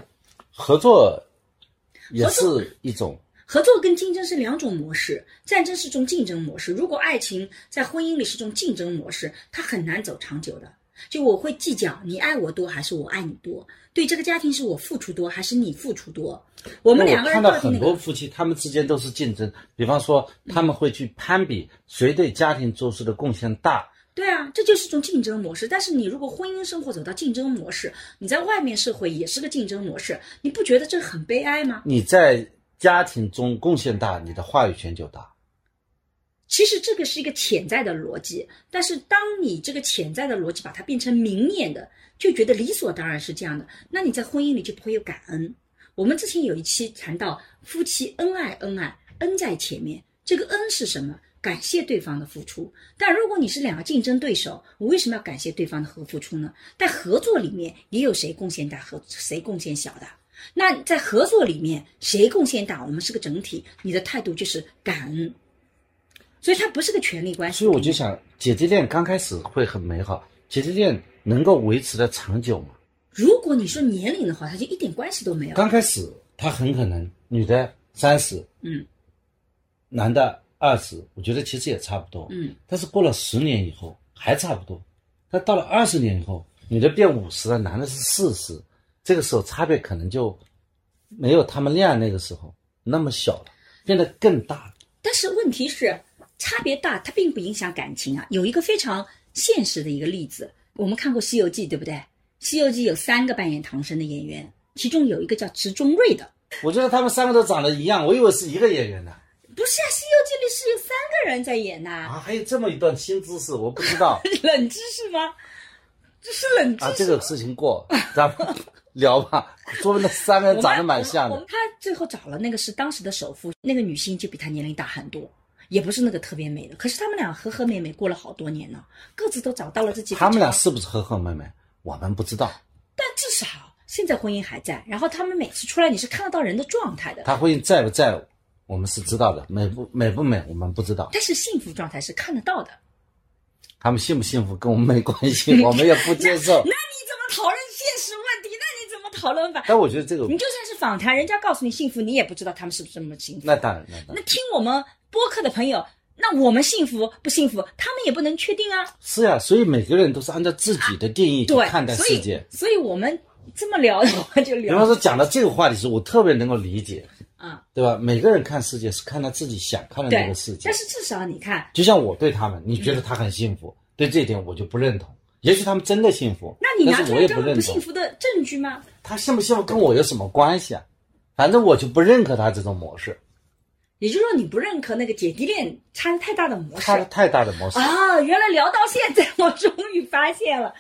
合作也是一种
合作跟竞争是两种模式，战争是种竞争模式。如果爱情在婚姻里是种竞争模式，它很难走长久的。就我会计较你爱我多还是我爱你多，对这个家庭是我付出多还是你付出多。我们两个人
看到很多夫妻，他们之间都是竞争，比方说他们会去攀比谁对家庭做出的贡献大。
对啊，这就是一种竞争模式。但是你如果婚姻生活走到竞争模式，你在外面社会也是个竞争模式，你不觉得这很悲哀吗？
你在家庭中贡献大，你的话语权就大。
其实这个是一个潜在的逻辑，但是当你这个潜在的逻辑把它变成明面的，就觉得理所当然是这样的，那你在婚姻里就不会有感恩。我们之前有一期谈到夫妻恩爱，恩爱，恩在前面，这个恩是什么？感谢对方的付出，但如果你是两个竞争对手，我为什么要感谢对方的和付出呢？在合作里面，也有谁贡献大和谁贡献小的。那在合作里面，谁贡献大，我们是个整体，你的态度就是感恩。所以它不是个权力关系。
所以我就想，姐弟恋刚开始会很美好，姐弟恋能够维持的长久吗？
如果你说年龄的话，它就一点关系都没有。
刚开始，他很可能女的三十，
嗯，
男的。二十，我觉得其实也差不多。
嗯，
但是过了十年以后还差不多。但到了二十年以后，女的变五十了，男的是四十，这个时候差别可能就没有他们恋爱那个时候那么小了，变得更大。
但是问题是，差别大，它并不影响感情啊。有一个非常现实的一个例子，我们看过《西游记》，对不对？《西游记》有三个扮演唐僧的演员，其中有一个叫池中瑞的。
我觉得他们三个都长得一样，我以为是一个演员呢。
不是啊，《西游记》里是有三个人在演呐。
啊，还有这么一段新知识，我不知道。
冷知识吗？这是冷知识。
啊，这个事情过，咱们 聊吧。说明那三个人长得蛮像的。
他最后找了那个是当时的首富，那个女性就比他年龄大很多，也不是那个特别美的。可是他们俩和和美美过了好多年呢，各自都找到了自己。
他们俩是不是和和美美？我们不知道。
但至少现在婚姻还在，然后他们每次出来你是看得到人的状态的。
他婚姻在不在？我们是知道的，美不美不美，我们不知道。
但是幸福状态是看得到的。
他们幸不幸福跟我们没关系，我们也不接受。
那你怎么讨论现实问题？那你怎么讨论吧？
但我觉得这个，
你就算是访谈，人家告诉你幸福，你也不知道他们是不是这么幸福。
那当然，那当然。
那听我们播客的朋友，那我们幸福不幸福，他们也不能确定啊。
是呀，所以每个人都是按照自己的定义去看待世界。
所以我们这么聊的话，就聊。
比方说讲到这个话题时，我特别能够理解。
啊，
对吧？每个人看世界是看他自己想看的那个世界。
但是至少你看，
就像我对他们，你觉得他很幸福，对这一点我就不认同。也许他们真的幸福，
那你拿出
来这
不幸福的证据吗？
他幸不幸福跟我有什么关系啊？反正我就不认可他这种模式。
也就是说，你不认可那个姐弟恋差太大的模式，
差太大的模式
啊！原来聊到现在，我终于发现了，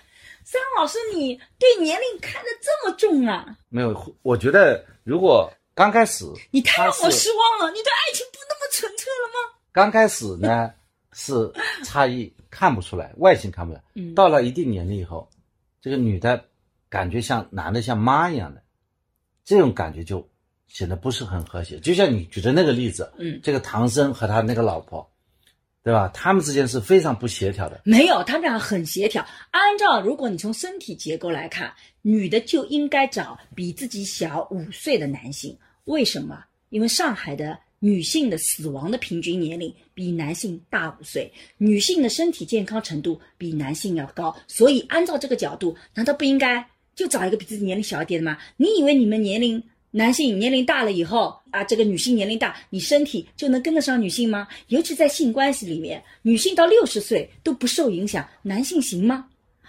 孙老师，你对年龄看得这么重啊？
没有，我觉得如果。刚开始，
你太让我失望了。你对爱情不那么纯粹了吗？
刚开始呢，是差异看不出来，外形看不出来。嗯，到了一定年龄以后，这个女的感觉像男的像妈一样的，这种感觉就显得不是很和谐。就像你举的那个例子，
嗯，
这个唐僧和他那个老婆，对吧？他们之间是非常不协调的。
没有，他们俩很协调。按照如果你从身体结构来看，女的就应该找比自己小五岁的男性。为什么？因为上海的女性的死亡的平均年龄比男性大五岁，女性的身体健康程度比男性要高，所以按照这个角度，难道不应该就找一个比自己年龄小一点的吗？你以为你们年龄男性年龄大了以后啊，这个女性年龄大，你身体就能跟得上女性吗？尤其在性关系里面，女性到六十岁都不受影响，男性行吗？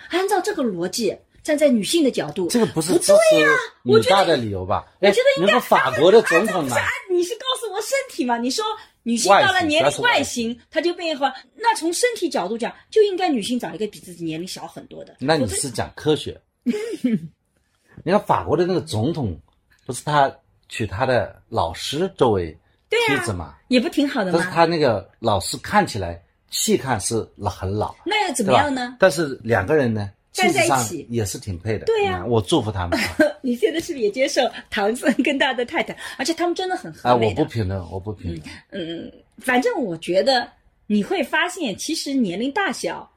按照这个逻辑，站在女性的角度，
这个不是
不对呀、我觉得
女大的理由吧？哎
我觉得应该
那个法国的总统呢
你是告诉我身体嘛？你说女性到了年龄
外
外形，她就变化。那从身体角度讲，就应该女性找一个比自己年龄小很多的。
那你是讲科学？你看法国的那个总统，不是他娶他的老师作为妻子嘛？
也不挺好的吗？
但是他那个老师看起来细看是老很老，
那又怎么样呢？？
但是两个人呢，
站在一起
也是挺配的。
对呀
嗯我祝福他们
你现在是不是也接受唐僧跟他的太太？而且他们真的很
啊！
和美的。
我不评论，我不评论。
嗯，反正我觉得你会发现，其实年龄大小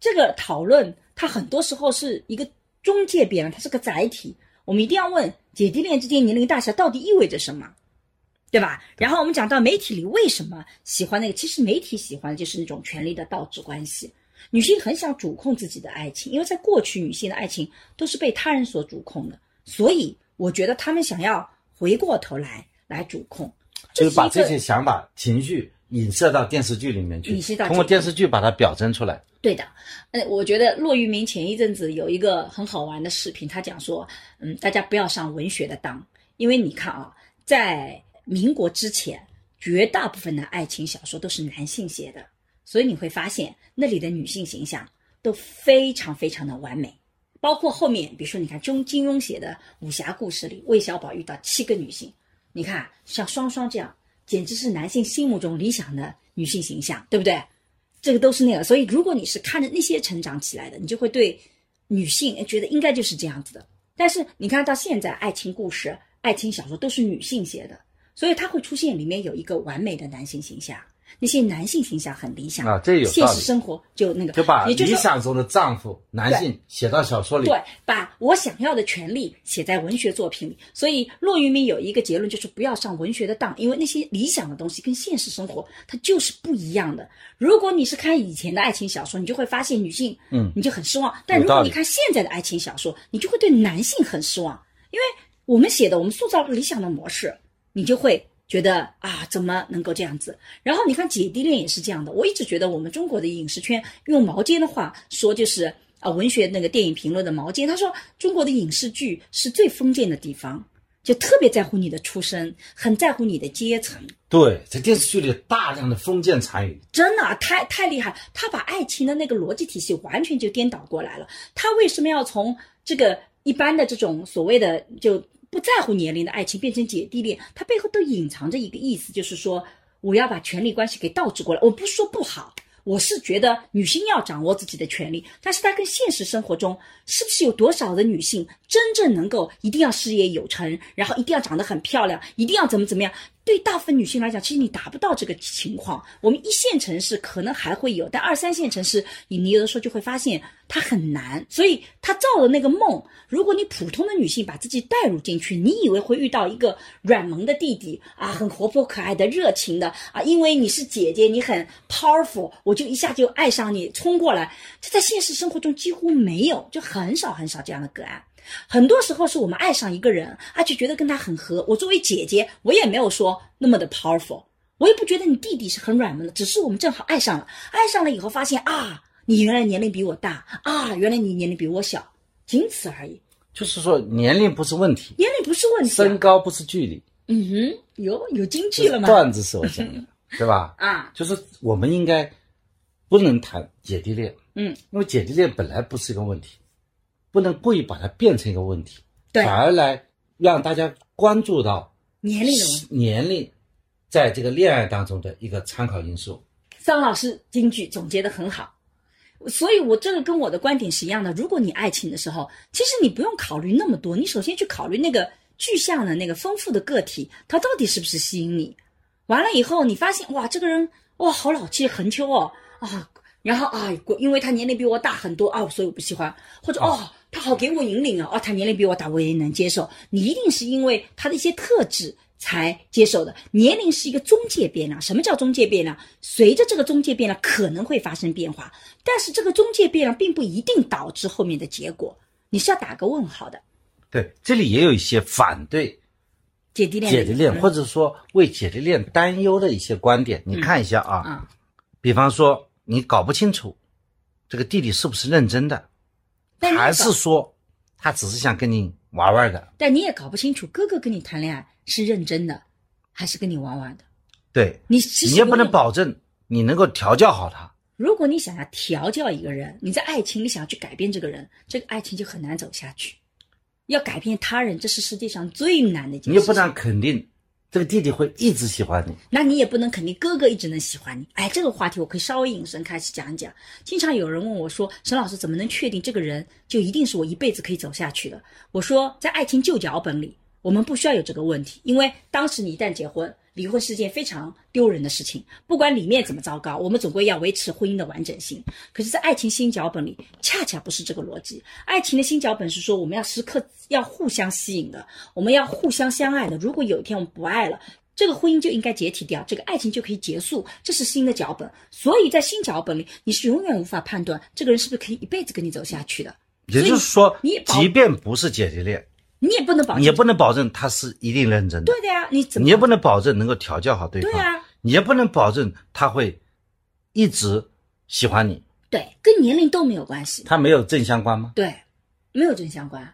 这个讨论，它很多时候是一个中介边，它是个载体。我们一定要问姐弟恋之间年龄大小到底意味着什么，对吧？然后我们讲到媒体里为什么喜欢那个，其实媒体喜欢的就是那种权力的倒置关系。女性很想主控自己的爱情，因为在过去女性的爱情都是被他人所主控的，所以我觉得他们想要回过头来来主控，
就是把这些想法、情绪影射到电视剧里面去通过电视剧把它表征出来。
对的，嗯，我觉得骆玉明前一阵子有一个很好玩的视频，他讲说，嗯，大家不要上文学的当，因为你看啊，在民国之前，绝大部分的爱情小说都是男性写的，所以你会发现那里的女性形象都非常非常的完美，包括后面，比如说你看中金庸写的武侠故事里，魏小宝遇到七个女性，你看像双双这样，简直是男性心目中理想的女性形象，对不对？这个都是那个，所以如果你是看着那些成长起来的，你就会对女性觉得应该就是这样子的。但是你看到现在，爱情故事、爱情小说都是女性写的，所以它会出现里面有一个完美的男性形象，那些男性形象很理想
啊这有
现实生活就那个，
就把理想中的丈夫男性写到小说里。
对，把我想要的权利写在文学作品里。所以骆玉明有一个结论，就是不要上文学的当，因为那些理想的东西跟现实生活它就是不一样的。如果你是看以前的爱情小说，你就会发现女性，
嗯
你就很失望；但如果你看现在的爱情小说，你就会对男性很失望，因为我们写的，我们塑造理想的模式，你就会。觉得啊，怎么能够这样子？然后你看姐弟恋也是这样的。我一直觉得我们中国的影视圈用毛尖的话说，就是啊，文学那个电影评论的毛尖，他说中国的影视剧是最封建的地方，就特别在乎你的出身，很在乎你的阶层，
对，在电视剧里大量的封建残余，
真的啊太太厉害。他把爱情的那个逻辑体系完全就颠倒过来了。他为什么要从这个一般的这种所谓的就不在乎年龄的爱情变成姐弟恋？它背后都隐藏着一个意思，就是说我要把权力关系给倒置过来。我不是说不好。我是觉得女性要掌握自己的权利，但是她跟现实生活中是不是有多少的女性真正能够一定要事业有成，然后一定要长得很漂亮，一定要怎么怎么样？对大部分女性来讲，其实你达不到这个情况。我们一线城市可能还会有，但二三线城市，你你有的时候就会发现它很难。所以她造的那个梦，如果你普通的女性把自己带入进去，你以为会遇到一个软萌的弟弟啊，很活泼可爱的、热情的啊，因为你是姐姐，你很 powerful，我就一下就爱上你，冲过来。这在现实生活中几乎没有，就很少很少这样的个案。很多时候是我们爱上一个人，而且觉得跟他很合。我作为姐姐，我也没有说那么的 powerful，我也不觉得你弟弟是很软萌的，只是我们正好爱上了。爱上了以后发现啊，你原来年龄比我大啊，原来你年龄比我小，仅此而已。
就是说年龄不是问题，
年龄不是问题、啊。
身高不是距离。
嗯哼，有有京剧了吗？
段子是我讲的，对吧？
啊，
就是我们应该不能谈姐弟恋，
嗯，
因为姐弟恋本来不是一个问题，不能故意把它变成一个问题，
对
反而来让大家关注到
年龄的问题。
年龄在这个恋爱当中的一个参考因素。
桑老师金句总结的很好。所以我这个跟我的观点是一样的。如果你爱情的时候，其实你不用考虑那么多，你首先去考虑那个具象的那个丰富的个体，他到底是不是吸引你。完了以后，你发现哇，这个人哇好老气横秋哦啊，然后啊，因为他年龄比我大很多啊，所以我不喜欢。或者哦，他好给我引领啊，哦，他年龄比我大，我也能接受。你一定是因为他的一些特质。才接受的年龄是一个中介变量。什么叫中介变量？随着这个中介变量可能会发生变化，但是这个中介变量并不一定导致后面的结果。你是要打个问号的。
对，这里也有一些反对
姐弟恋、
姐弟恋，或者说为姐弟恋担忧的一些观点。你看一下啊，比方说你搞不清楚这个弟弟是不是认真的，还是说他只是想跟你玩玩的？
但你也搞不清楚哥哥跟你谈恋爱。是认真的，还是跟你玩玩的？
对
你，
你也不能保证你能够调教好他。
如果你想要调教一个人，你在爱情里想要去改变这个人，这个爱情就很难走下去。要改变他人，这是世界上最难的一件事。
你也不能肯定这个弟弟会一直喜欢你，
那你也不能肯定哥哥一直能喜欢你。哎，这个话题我可以稍微引申开始讲一讲。经常有人问我说：“沈老师怎么能确定这个人就一定是我一辈子可以走下去的？”我说，在爱情旧脚本里。我们不需要有这个问题，因为当时你一旦结婚，离婚是件非常丢人的事情。不管里面怎么糟糕，我们总归要维持婚姻的完整性。可是，在爱情新脚本里，恰恰不是这个逻辑。爱情的新脚本是说，我们要时刻要互相吸引的，我们要互相相爱的。如果有一天我们不爱了，这个婚姻就应该解体掉，这个爱情就可以结束。这是新的脚本。所以在新脚本里，你是永远无法判断这个人是不是可以一辈子跟你走下去的。
也就是说，你即便不是姐弟恋。
你也不能保，
你也不能保证他是一定认真
的。对的呀，你怎
么？你也不能保证能够调教好对方。
对啊，
你也不能保证他会一直喜欢你。
对，跟年龄都没有关系。
他没有正相关吗？
对，没有正相关。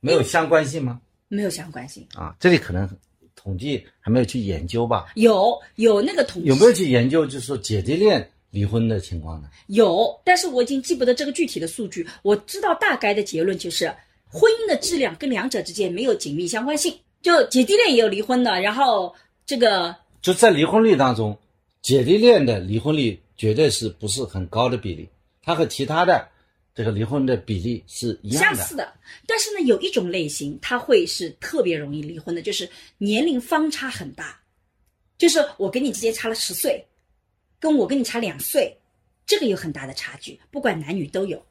没有相关性吗？
没有相关性
啊，这里可能统计还没有去研究吧？
有有那个统计，
有没有去研究？就是说姐弟恋离婚的情况呢？
有，但是我已经记不得这个具体的数据。我知道大概的结论就是。婚姻的质量跟两者之间没有紧密相关性，就姐弟恋也有离婚的，然后这个
就在离婚率当中，姐弟恋的离婚率绝对是不是很高的比例，它和其他的这个离婚的比例是一样
的。相似的，但是呢，有一种类型它会是特别容易离婚的，就是年龄方差很大，就是我跟你之间差了十岁，跟我跟你差两岁，这个有很大的差距，不管男女都有，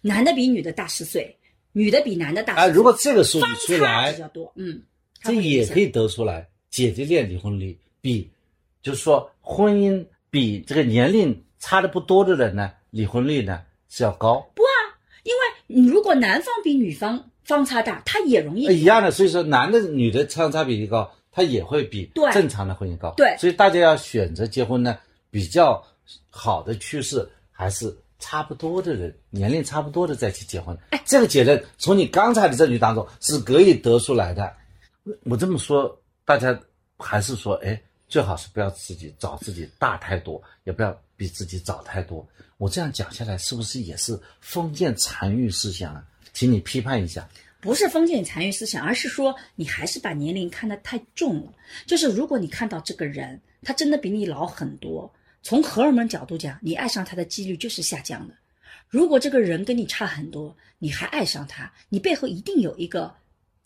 男的比女的大十岁。女的比男的大
啊！如果这个数据出
来比较多，嗯，
这也可以得出来，姐弟恋离婚率比，就是说婚姻比这个年龄差的不多的人呢，离婚率呢是要高。
不啊，因为你如果男方比女方方差大，他也容易
一样的。所以说，男的女的相差比例高，他也会比正常的婚姻高。
对，
所以大家要选择结婚呢，比较好的趋势还是。差不多的人，年龄差不多的再去结婚，哎，这个结论从你刚才的证据当中是可以得出来的。我这么说，大家还是说，哎，最好是不要自己找自己大太多，也不要比自己早太多。我这样讲下来，是不是也是封建残余思想啊？请你批判一下。
不是封建残余思想，而是说你还是把年龄看得太重了。就是如果你看到这个人，他真的比你老很多。从荷尔蒙角度讲，你爱上他的几率就是下降的。如果这个人跟你差很多，你还爱上他，你背后一定有一个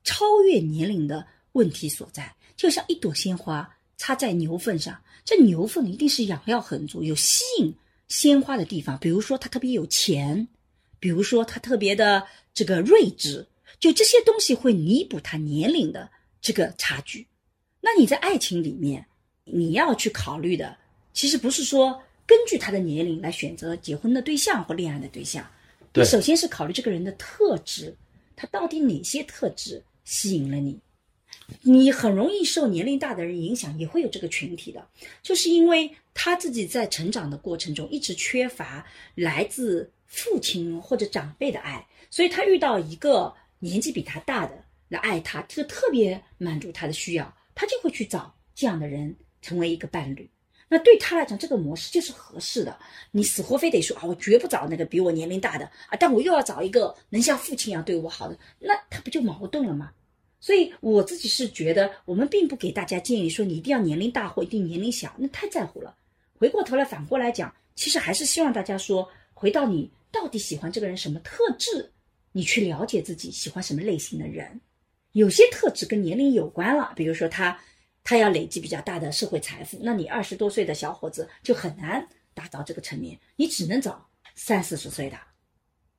超越年龄的问题所在。就像一朵鲜花插在牛粪上，这牛粪一定是养料很足，有吸引鲜花的地方。比如说他特别有钱，比如说他特别的这个睿智，就这些东西会弥补他年龄的这个差距。那你在爱情里面，你要去考虑的。其实不是说根据他的年龄来选择结婚的对象或恋爱的对象，你首先是考虑这个人的特质，他到底哪些特质吸引了你？你很容易受年龄大的人影响，也会有这个群体的，就是因为他自己在成长的过程中一直缺乏来自父亲或者长辈的爱，所以他遇到一个年纪比他大的来爱他，就特别满足他的需要，他就会去找这样的人成为一个伴侣。那对他来讲，这个模式就是合适的。你死活非得说啊，我绝不找那个比我年龄大的啊，但我又要找一个能像父亲一样对我好的，那他不就矛盾了吗？所以我自己是觉得，我们并不给大家建议说你一定要年龄大或一定年龄小，那太在乎了。回过头来反过来讲，其实还是希望大家说，回到你到底喜欢这个人什么特质，你去了解自己喜欢什么类型的人。有些特质跟年龄有关了，比如说他他要累积比较大的社会财富，那你二十多岁的小伙子就很难达到这个层面，你只能找三四十岁的。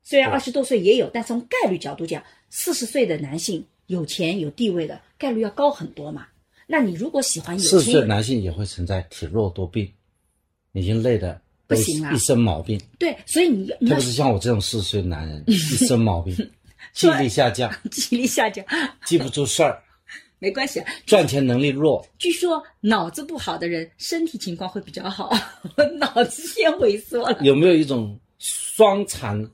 虽然
对
二十多岁也有，但从概率角度讲，四十岁的男性有钱有地位的概率要高很多嘛。那你如果喜欢有
四十岁男性也会存在体弱多病，已经累的
不行了
一身毛病，
对，所以你
特别是像我这种四十岁的男人，一身毛病，记忆力下降，
记忆力下降，
记不住事儿，
没关系啊。
赚钱能力弱。
据说脑子不好的人身体情况会比较好，脑子先萎缩了。
有没有一种双残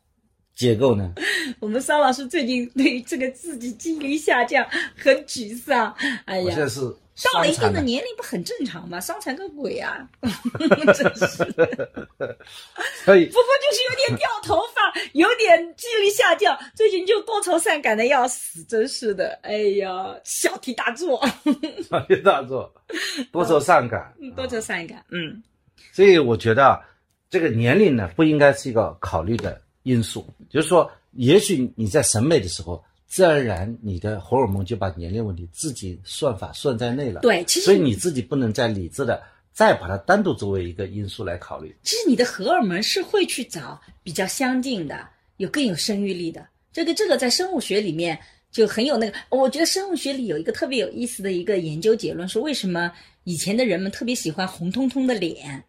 结构呢？
我们桑老师最近对于这个自己记忆力下降很沮丧。哎呀，
我现在是
到了一定的年龄不很正常吗？伤残个鬼啊！真是的。
所以
不过就是有点掉头发，有点记忆力下降，最近就多愁善感的要死，真是的。哎呀，小题大做，
小题大做，多愁善感。
多愁善感。嗯，
所以我觉得啊，这个年龄呢不应该是一个考虑的因素，就是说，也许你在审美的时候，自然而然你的荷尔蒙就把年龄问题自己算法算在内了。，
对，其实
所以你自己不能再理智的再把它单独作为一个因素来考虑。
其实你的荷尔蒙是会去找比较相近的，有更有生育力的。这个这个在生物学里面就很有那个，我觉得生物学里有一个特别有意思的一个研究结论，说为什么以前的人们特别喜欢红彤彤的脸，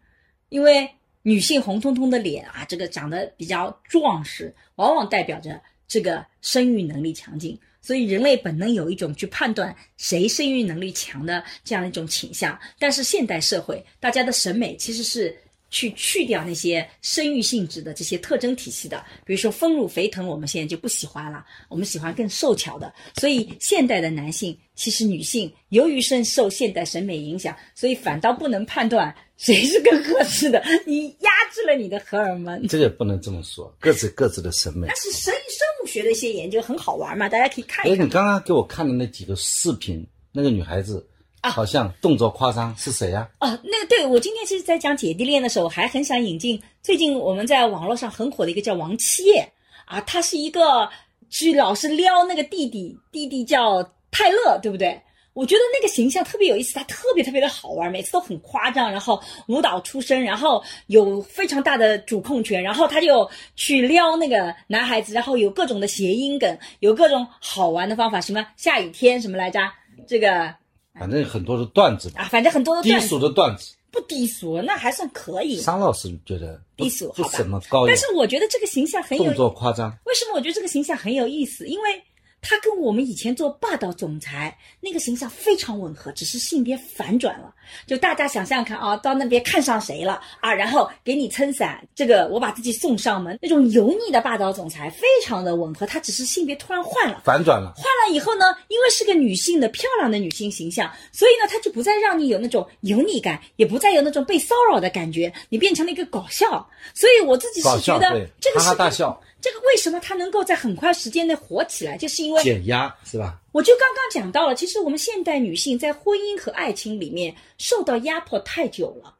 因为女性红彤彤的脸啊，这个长得比较壮实，往往代表着这个生育能力强劲。所以人类本能有一种去判断谁生育能力强的这样一种倾向，但是现代社会大家的审美其实是去去掉那些生育性质的这些特征体系的，比如说丰乳肥臀，我们现在就不喜欢了，我们喜欢更瘦巧的。所以现代的男性，其实女性由于深受现代审美影响，所以反倒不能判断谁是更合适的，你压制了你的荷尔蒙。
这个不能这么说，各自各自的审美
但。是生生物学的一些研究很好玩嘛，大家可以看
哎，
一看
你。刚刚给我看的那几个视频，那个女孩子
啊
好像动作夸张，是谁呀、
哦，那个对我今天其实，在讲姐弟恋的时候，还很想引进最近我们在网络上很火的一个叫王七叶啊，他是一个去老是撩那个弟弟，弟弟叫泰勒，对不对？我觉得那个形象特别有意思，他特别特别的好玩，每次都很夸张，然后舞蹈出身，然后有非常大的主控权，然后他就去撩那个男孩子，然后有各种的谐音梗，有各种好玩的方法，什么下雨天什么来着？这个
反正很多是段子吧，
啊，反正很多的
低俗的段子。
不低俗，那还算可以。
商老师觉得
低俗好吧
怎么高
但，是我觉得这个形象很有
动，作夸张。
为什么我觉得这个形象很有意思？因为他跟我们以前做霸道总裁那个形象非常吻合，只是性别反转了。就大家想象看啊，到那边看上谁了啊，然后给你撑伞，这个我把自己送上门，那种油腻的霸道总裁非常的吻合，他只是性别突然换了。
反转了，
换了以后呢，因为是个女性的漂亮的女性形象，所以呢，他就不再让你有那种油腻感，也不再有那种被骚扰的感觉，你变成了一个搞笑。所以我自己是觉得
对
这个
哈哈
是
大笑，
这个为什么它能够在很快时间内火起来，就是因为
减压是吧？
我就刚刚讲到了，其实我们现代女性在婚姻和爱情里面受到压迫太久了，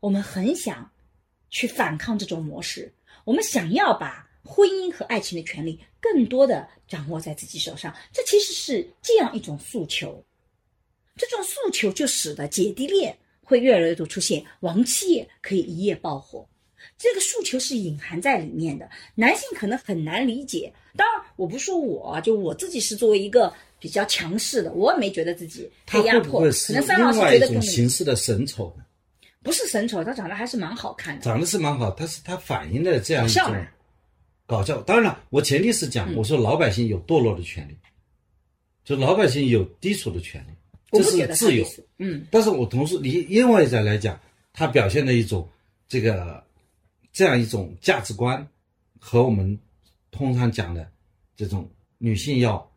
我们很想去反抗这种模式，我们想要把婚姻和爱情的权利更多的掌握在自己手上，这其实是这样一种诉求。这种诉求就使得姐弟恋会越来越多出现，王七夜可以一夜爆火。这个诉求是隐含在里面的，男性可能很难理解。当然，我不说我，就我自己是作为一个比较强势的，我也没觉得自己
他
被压迫。可能三老
另外一种
师觉得更
形式的神丑呢？
不是神丑，他长得还是蛮好看的。
长得是蛮好，但是他反映了这样一种
搞笑。
当然了，我前提是讲，
嗯
我说老百姓有堕落的权利，就老百姓有低俗的权利，这是自由。
嗯，
但是我同时，你另外一点来讲，他表现的一种这个这样一种价值观，和我们通常讲的这种女性要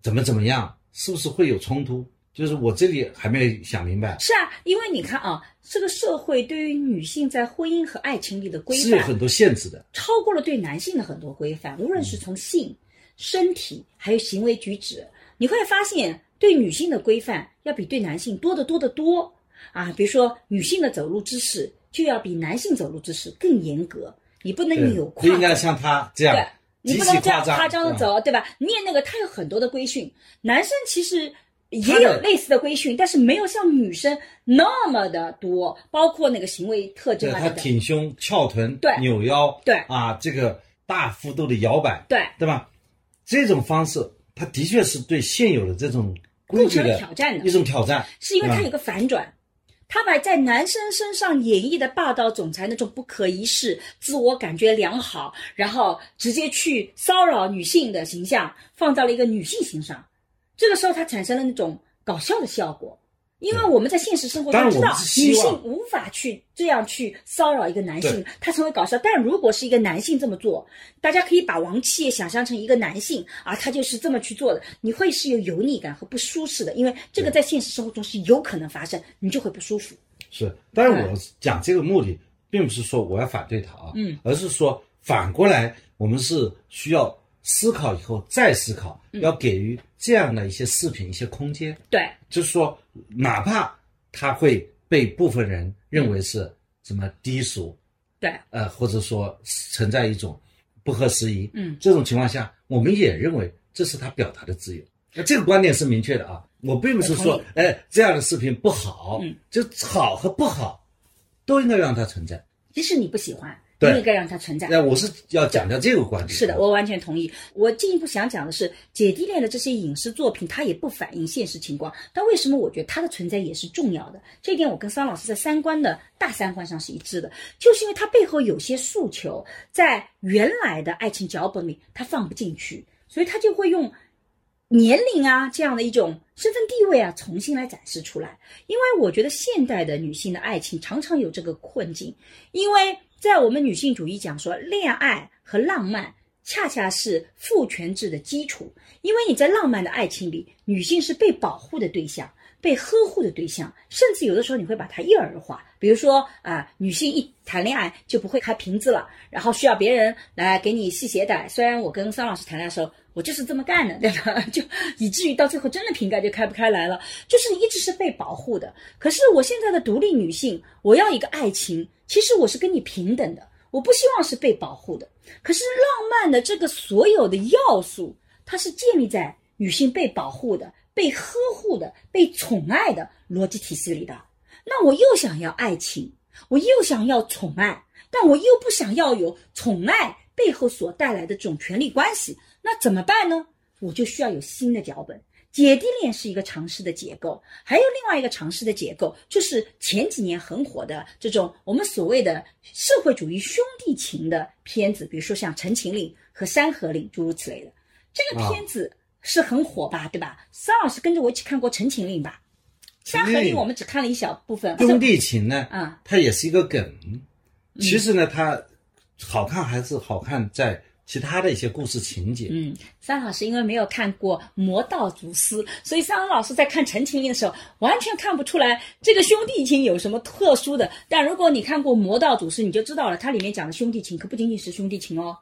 怎么怎么样，是不是会有冲突？就是我这里还没有想明白，
是啊，因为你看啊，这个社会对于女性在婚姻和爱情里的规范，
是有很多限制的。
超过了对男性的很多规范，无论是从性、身体还有行为举止，你会发现对女性的规范要比对男性多得多得多啊。比如说，女性的走路姿势就要比男性走路姿势更严格，你不能扭胯
不应该像他这样
对，你不能这样
夸张
的走，对吧？念那个，他有很多的规训，男生其实也有类似的规训，但是没有像女生那么的多，包括那个行为特征啊等等。
挺胸、翘臀、
对
扭腰，
对。
啊，这个大幅度的摇摆，
对，
对吧？这种方式，它的确是对现有的这种规
构成了挑战的
一种挑战，
是因为它有个反转，他把在男生身上演绎的霸道总裁那种不可一世、自我感觉良好，然后直接去骚扰女性的形象，放到了一个女性形上。这个时候，他产生了那种搞笑的效果。因为我们在现实生活
当
中知道女性无法去这样去骚扰一个男性
对，
他成为搞笑。但如果是一个男性这么做，大家可以把王七也想象成一个男性啊，他就是这么去做的，你会是有油腻感和不舒适的，因为这个在现实生活中是有可能发生，你就会不舒服。
是，但是我讲这个目的，并不是说我要反对他啊，
嗯，
而是说反过来，我们是需要思考以后再思考，
嗯。
要给予这样的一些视频一些空间，
对，
就是说，哪怕他会被部分人认为是什么低俗，
对，
呃，或者说存在一种不合时宜，
嗯，
这种情况下，我们也认为这是他表达的自由。那这个观点是明确的啊，我并不是说哎，这样的视频不好，
嗯，
就好和不好，都应该让它存在。
即使你不喜欢，你
对
也该让它存在。
那我是要讲讲这个观点。
是的，我完全同意。我进一步想讲的是，姐弟恋的这些影视作品，它也不反映现实情况。但为什么我觉得它的存在也是重要的？这一点我跟桑老师在三观的大三观上是一致的，就是因为它背后有些诉求在原来的爱情脚本里它放不进去，所以它就会用年龄啊这样的一种身份地位啊重新来展示出来。因为我觉得现代的女性的爱情常常有这个困境，因为在我们女性主义讲说，恋爱和浪漫恰恰是父权制的基础。因为你在浪漫的爱情里，女性是被保护的对象，被呵护的对象，甚至有的时候你会把它婴儿化。比如说啊、女性一谈恋爱就不会开瓶子了，然后需要别人来给你系鞋带。虽然我跟桑老师谈恋爱的时候，我就是这么干的，对吧？就以至于到最后真的瓶盖就开不开来了，就是一直是被保护的。可是我现在的独立女性，我要一个爱情，其实我是跟你平等的，我不希望是被保护的。可是浪漫的这个所有的要素，它是建立在女性被保护的、被呵护的、被宠爱的逻辑体系里的。那我又想要爱情，我又想要宠爱，但我又不想要有宠爱背后所带来的这种权力关系，那怎么办呢？我就需要有新的脚本。姐弟恋是一个尝试的结构，还有另外一个尝试的结构，就是前几年很火的这种我们所谓的社会主义兄弟情的片子，比如说像《陈情令》和《山河令》诸如此类的。这个片子是很火吧，对吧？桑老师跟着我一起看过《陈情令》吧？《山河令》我们只看了一小部分。
兄弟情呢，
啊，
它也是一个梗。其实呢，它好看还是好看在其他的一些故事情节。
嗯，三老师因为没有看过《魔道祖师》，所以三老师在看《陈情令》的时候，完全看不出来这个兄弟情有什么特殊的。但如果你看过《魔道祖师》，你就知道了，它里面讲的兄弟情可不仅仅是兄弟情哦，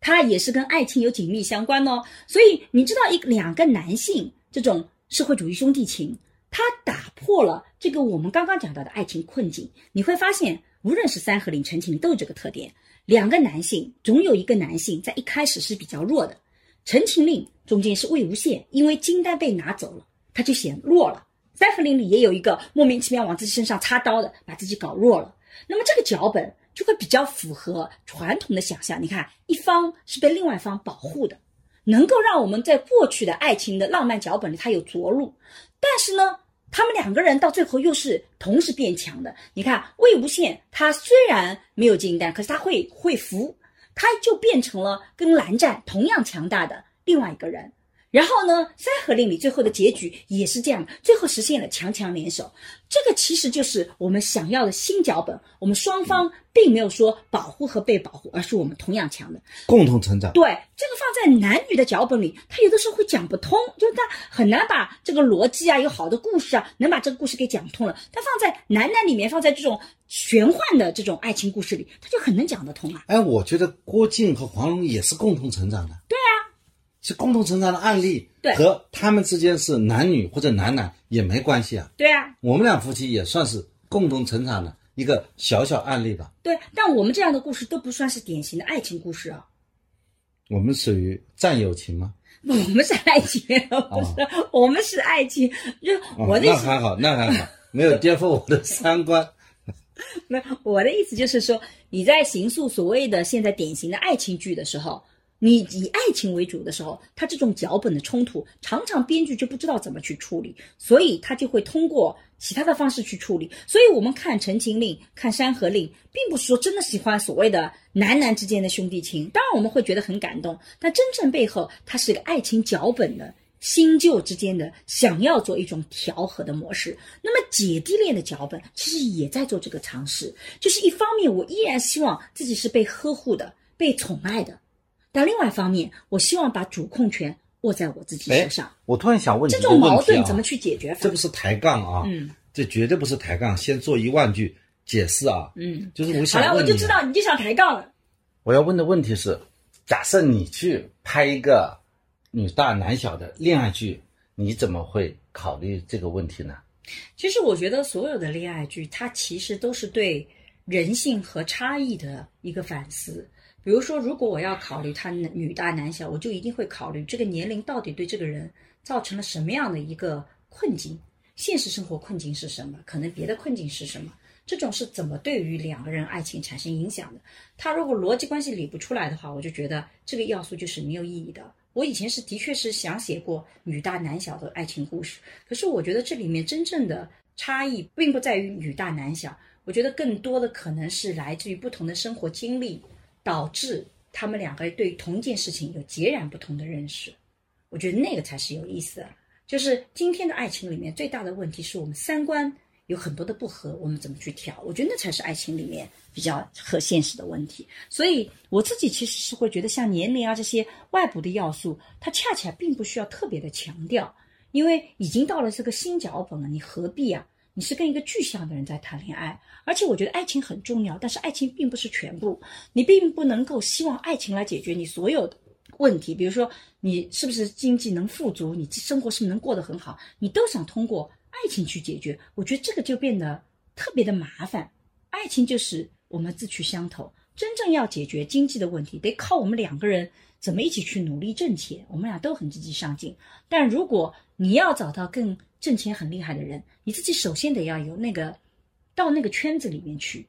它也是跟爱情有紧密相关哦。所以你知道，一两个男性这种社会主义兄弟情，它打破了这个我们刚刚讲到的爱情困境。你会发现，无论是《三河令》《陈情令》都有这个特点。两个男性总有一个男性在一开始是比较弱的，《陈情令》中间是魏无羡，因为金丹被拿走了，他就显弱了。《三河令》里也有一个莫名其妙往自己身上插刀的，把自己搞弱了。那么这个脚本就会比较符合传统的想象。你看，一方是被另外一方保护的，能够让我们在过去的爱情的浪漫脚本里它有着陆，但是呢，他们两个人到最后又是同时变强的。你看魏无羡，他虽然没有金丹，可是他会会服，他就变成了跟蓝湛同样强大的另外一个人。然后呢，《三合令》里最后的结局也是这样，最后实现了强强联手。这个其实就是我们想要的新脚本。我们双方并没有说保护和被保护，而是我们同样强的。
共同成长。
对，这个放在男女的脚本里，他有的时候会讲不通，就是他很难把这个逻辑啊，有好的故事啊，能把这个故事给讲通了。他放在男男里面，放在这种玄幻的这种爱情故事里，他就很能讲得通啊。
哎，我觉得郭靖和黄蓉也是共同成长的。
对
啊，是共同成长的案例，
对
和他们之间是男女或者男男也没关系啊。
对啊，
我们俩夫妻也算是共同成长的一个小小案例吧。
对，但我们这样的故事都不算是典型的爱情故事啊。
我们属于战友情吗？
我们是爱情，不是，我们是爱情。就我的意思，
哦那还好，那还好，没有颠覆我的 三观。
那我的意思就是说，你在形塑所谓的现在典型的爱情剧的时候，你以爱情为主的时候，他这种脚本的冲突，常常编剧就不知道怎么去处理，所以他就会通过其他的方式去处理。所以我们看《陈情令》、看《山河令》，并不是说真的喜欢所谓的男男之间的兄弟情，当然我们会觉得很感动，但真正背后它是一个爱情脚本的。新旧之间的想要做一种调和的模式，那么姐弟恋的脚本其实也在做这个尝试。就是一方面，我依然希望自己是被呵护的、被宠爱的，但另外一方面，我希望把主控权握在我自己手上。
我突然想问你
这种矛盾怎么去解决？
这不是抬杠啊，
嗯，
这绝对不是抬杠。先做一万句解释啊，
嗯，
就是我
好了，
想问你，
我就知道你就想抬杠了。
我要问的问题是：假设你去拍一个女大男小的恋爱剧，你怎么会考虑这个问题呢？
其实我觉得所有的恋爱剧，它其实都是对人性和差异的一个反思。比如说，如果我要考虑他女大男小，我就一定会考虑这个年龄到底对这个人造成了什么样的一个困境，现实生活困境是什么，可能别的困境是什么，这种是怎么对于两个人爱情产生影响的。他如果逻辑关系理不出来的话，我就觉得这个要素就是没有意义的。我以前是的确是想写过女大男小的爱情故事，可是我觉得这里面真正的差异并不在于女大男小，我觉得更多的可能是来自于不同的生活经历，导致他们两个对同一件事情有截然不同的认识。我觉得那个才是有意思的。就是今天的爱情里面最大的问题是我们三观有很多的不合，我们怎么去调？我觉得那才是爱情里面比较和现实的问题。所以我自己其实是会觉得，像年龄啊这些外部的要素，它恰恰并不需要特别的强调，因为已经到了这个新脚本了，你何必啊？你是跟一个具象的人在谈恋爱，而且我觉得爱情很重要，但是爱情并不是全部，你并不能够希望爱情来解决你所有的问题，比如说你是不是经济能富足，你生活是不是能过得很好，你都想通过爱情去解决，我觉得这个就变得特别的麻烦。爱情就是我们志趣相投，真正要解决经济的问题，得靠我们两个人怎么一起去努力挣钱，我们俩都很积极上进。但如果你要找到更挣钱很厉害的人，你自己首先得要有那个到那个圈子里面去。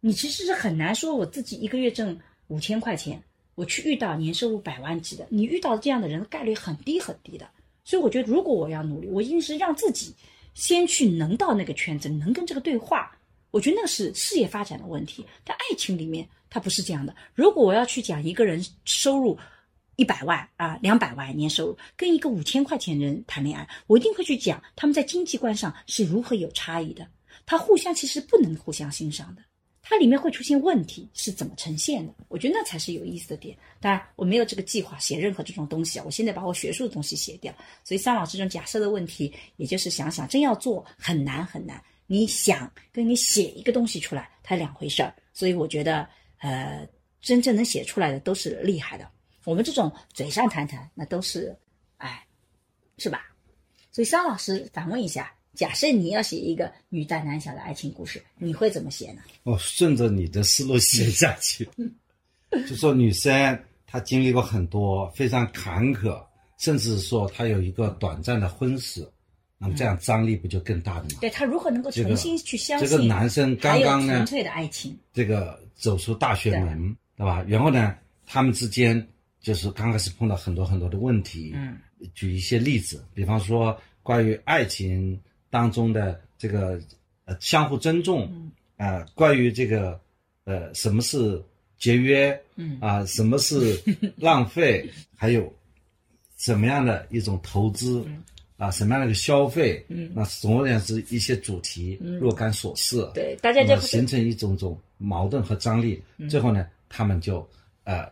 你其实是很难说我自己一个月挣五千块钱，我去遇到年收入百万级的，你遇到这样的人概率很低很低的。所以我觉得，如果我要努力，我一定是让自己先去能到那个圈子，能跟这个对话。我觉得那个是事业发展的问题，但爱情里面它不是这样的。如果我要去讲一个人收入一百万啊，两百万年收入，跟一个五千块钱人谈恋爱，我一定会去讲他们在经济观上是如何有差异的。他互相其实不能互相欣赏的，它里面会出现问题是怎么呈现的？我觉得那才是有意思的点。当然，我没有这个计划写任何这种东西啊，我现在把我学术的东西写掉。所以，桑老师这种假设的问题，也就是想想真要做很难很难。你想跟你写一个东西出来，它两回事儿。所以我觉得，呃，真正能写出来的都是厉害的。我们这种嘴上谈谈，那都是，哎，是吧？所以，肖老师反问一下：假设你要写一个女大男小的爱情故事，你会怎么写呢？
我顺着你的思路写下去，就说女生她经历过很多非常坎坷，甚至说她有一个短暂的婚史，那么这样张力不就更大了吗？
对他如何能够重新去相信
这个男生刚刚呢
纯粹的爱情？
这个走出大学门，对吧？然后呢，他们之间就是刚开始碰到很多很多的问题。
嗯，
举一些例子，比方说关于爱情当中的这个呃相互尊重，
嗯
啊、关于这个呃什么是节约，
嗯
啊、什么是浪费，还有怎么样的一种投资。啊，什么样的一个消费？
嗯
那总而言之，一些主题若干琐事，
对大家就
形成一种种矛盾和张力，
嗯
最后呢，他们就呃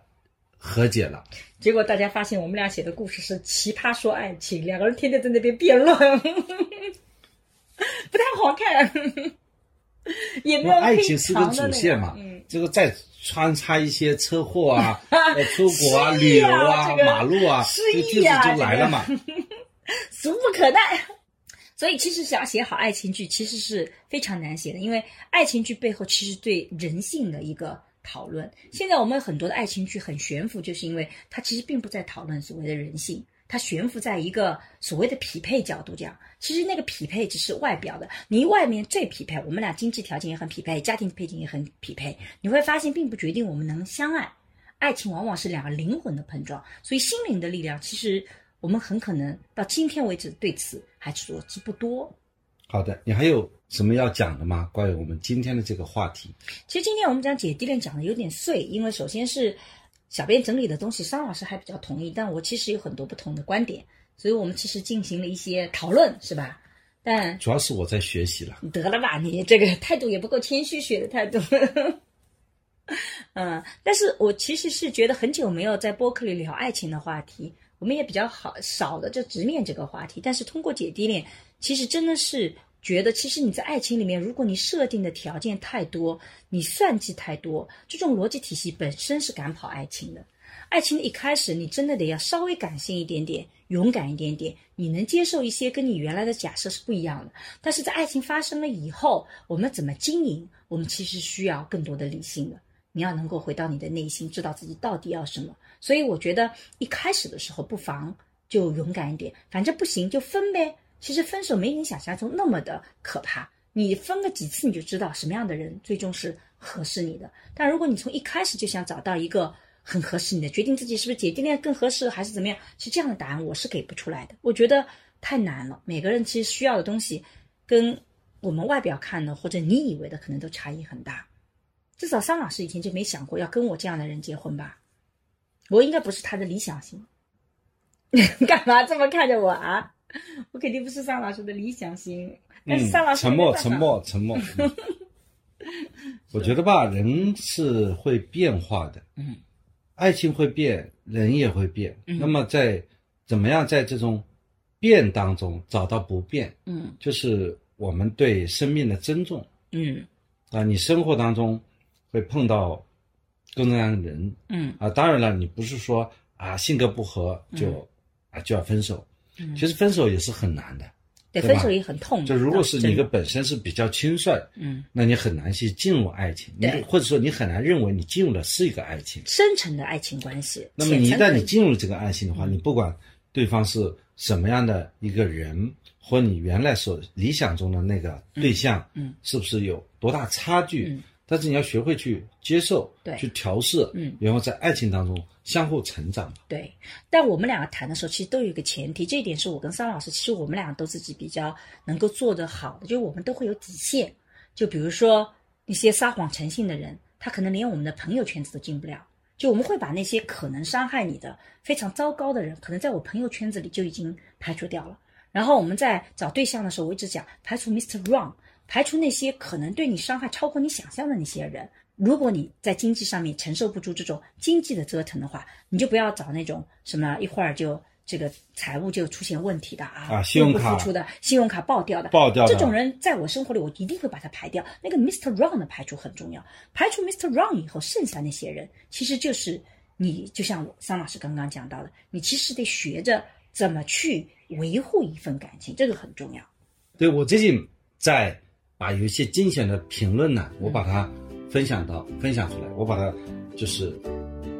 和解了。
结果大家发现我们俩写的故事是奇葩说爱情，两个人天天在那边辩论，不太好看，也没有
爱情是个主线嘛，
嗯，
这个再穿插一些车祸啊、呃出国啊、
啊
旅游啊、
这个
马路啊，
失忆啊
就来了嘛。
俗不可耐。所以其实想写好爱情剧，其实是非常难写的，因为爱情剧背后其实对人性的一个讨论。现在我们很多的爱情剧很悬浮，就是因为它其实并不在讨论所谓的人性，它悬浮在一个所谓的匹配角度讲。其实那个匹配只是外表的，你外面最匹配，我们俩经济条件也很匹配，家庭背景也很匹配，你会发现并不决定我们能相爱。爱情往往是两个灵魂的碰撞，所以心灵的力量其实。我们很可能到今天为止对此还所知不多。
好的，你还有什么要讲的吗？关于我们今天的这个话题？
其实今天我们讲姐弟恋讲的有点碎，因为首先是小编整理的东西，商老师还比较同意，但我其实有很多不同的观点，所以我们其实进行了一些讨论，是吧？但
主要是我在学习了。
得了吧，你这个态度也不够谦虚，学的态度。嗯，但是我其实是觉得很久没有在播客里聊爱情的话题。我们也比较好少的就直面这个话题，但是通过姐弟恋，其实真的是觉得，其实你在爱情里面，如果你设定的条件太多，你算计太多，这种逻辑体系本身是赶跑爱情的。爱情的一开始，你真的得要稍微感性一点点，勇敢一点点，你能接受一些跟你原来的假设是不一样的。但是在爱情发生了以后，我们怎么经营，我们其实需要更多的理性的。你要能够回到你的内心，知道自己到底要什么。所以我觉得一开始的时候不妨就勇敢一点，反正不行就分呗。其实分手没你想象中那么的可怕，你分个几次你就知道什么样的人最终是合适你的。但如果你从一开始就想找到一个很合适你的，决定自己是不是姐弟恋更合适还是怎么样，其实这样的答案我是给不出来的。我觉得太难了，每个人其实需要的东西跟我们外表看的或者你以为的可能都差异很大。至少桑老师以前就没想过要跟我这样的人结婚吧。我应该不是他的理想型，你干嘛这么看着我啊？我肯定不是尚老师的理想型。但是尚老师
沉默，沉默，沉默。我觉得吧，人是会变化的，
嗯，
爱情会变，人也会变。那么在怎么样在这种变当中找到不变？
嗯，
就是我们对生命的尊重。
嗯，
啊，你生活当中会碰到。各种各样的人，
嗯
啊，当然了，你不是说啊性格不合就啊就要分手，
嗯，
其实分手也是很难的，
对，分手也很痛。
就如果是你的本身是比较轻率，
嗯，
那你很难去进入爱情，你或者说你很难认为你进入的是一个爱情，
深层的爱情关系。
那么一旦你进入这个爱情的话，你不管对方是什么样的一个人，或你原来所理想中的那个对象，
嗯，
是不是有多大差距？
嗯。
但是你要学会去接受，
对，
去调试，
嗯，
然后在爱情当中相互成长。
对，但我们两个谈的时候，其实都有一个前提，这一点是我跟桑老师，其实我们两个都自己比较能够做得好的，就是我们都会有底线。就比如说一些撒谎成性的人，他可能连我们的朋友圈子都进不了。就我们会把那些可能伤害你的、非常糟糕的人，可能在我朋友圈子里就已经排除掉了。然后我们在找对象的时候，我一直讲排除 Mr. Wrong。排除那些可能对你伤害超过你想象的那些人。如果你在经济上面承受不住这种经济的折腾的话，你就不要找那种什么一会儿就这个财务就出现问题的啊，
啊，信用卡
付出的，信用卡爆掉的，
爆掉
这种人，在我生活里我一定会把他排掉。那个 Mr. Wrong 的排除很重要，排除 Mr. Wrong 以后，剩下那些人其实就是你，就像桑老师刚刚讲到的，你其实得学着怎么去维护一份感情，这个很重要。
对我最近在。把有一些精选的评论呢，我把它分享到分享出来，我把它就是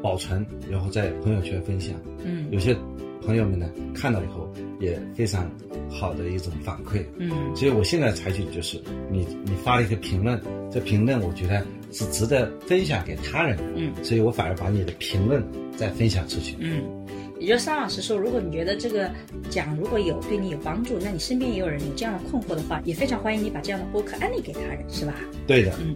保存，然后在朋友圈分享。
嗯，
有些朋友们呢看到以后也非常好的一种反馈。
嗯，
所以我现在采取的就是你你发了一个评论，这评论我觉得是值得分享给他人。
嗯，
所以我反而把你的评论再分享出去。
嗯。也就是桑老师说，如果你觉得这个讲如果有对你有帮助，那你身边也有人有这样的困惑的话，也非常欢迎你把这样的播客安利给他人，是吧？
对的，
嗯，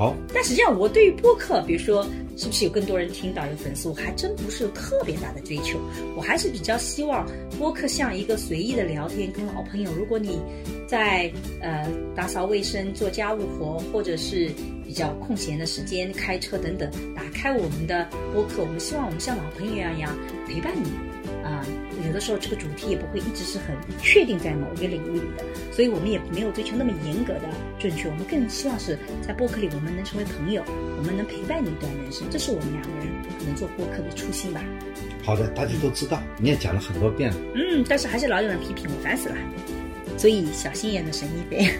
好。
但实际上，我对于播客，比如说是不是有更多人听到有粉丝，我还真不是有特别大的追求。我还是比较希望播客像一个随意的聊天，跟老朋友。如果你在呃打扫卫生、做家务活，或者是比较空闲的时间开车等等，打开我们的播客，我们希望我们像老朋友一样陪伴你。啊，有的时候这个主题也不会一直是很确定在某一个领域里的，所以我们也没有追求那么严格的准确。我们更希望是在播客里我们能成为朋友，我们能陪伴你一段人生，这是我们两个人可能做播客的初心吧。
好的，大家都知道，你也讲了很多遍了。
嗯，但是还是老有人批评我，烦死了。
所以小心眼的沈一飞。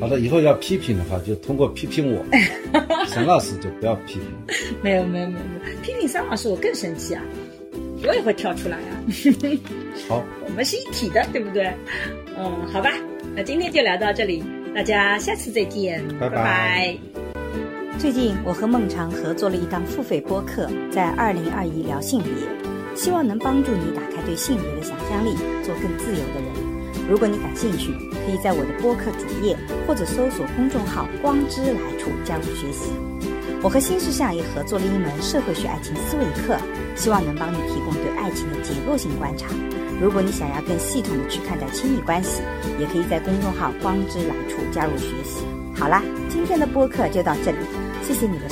好的，以后要批评的话，就通过批评我，沈老师就不要批评。
没有没有没有批评桑老师我更生气啊，我也会跳出来啊。
好，
我们是一体的，对不对？嗯，好吧，那今天就聊到这里，大家下次再见，
拜拜
拜拜
最近我和孟常合作了一档付费播客，在二零二一聊性别，希望能帮助你打开对性别的想象力，做更自由的人。如果你感兴趣，可以在我的播客主页或者搜索公众号“光之来处”加入学习。我和新世相也合作了一门社会学爱情思维课，希望能帮你提供对爱情的结构性观察。如果你想要更系统的去看待亲密关系，也可以在公众号“光之来处”加入学习。好啦，今天的播客就到这里，谢谢你的。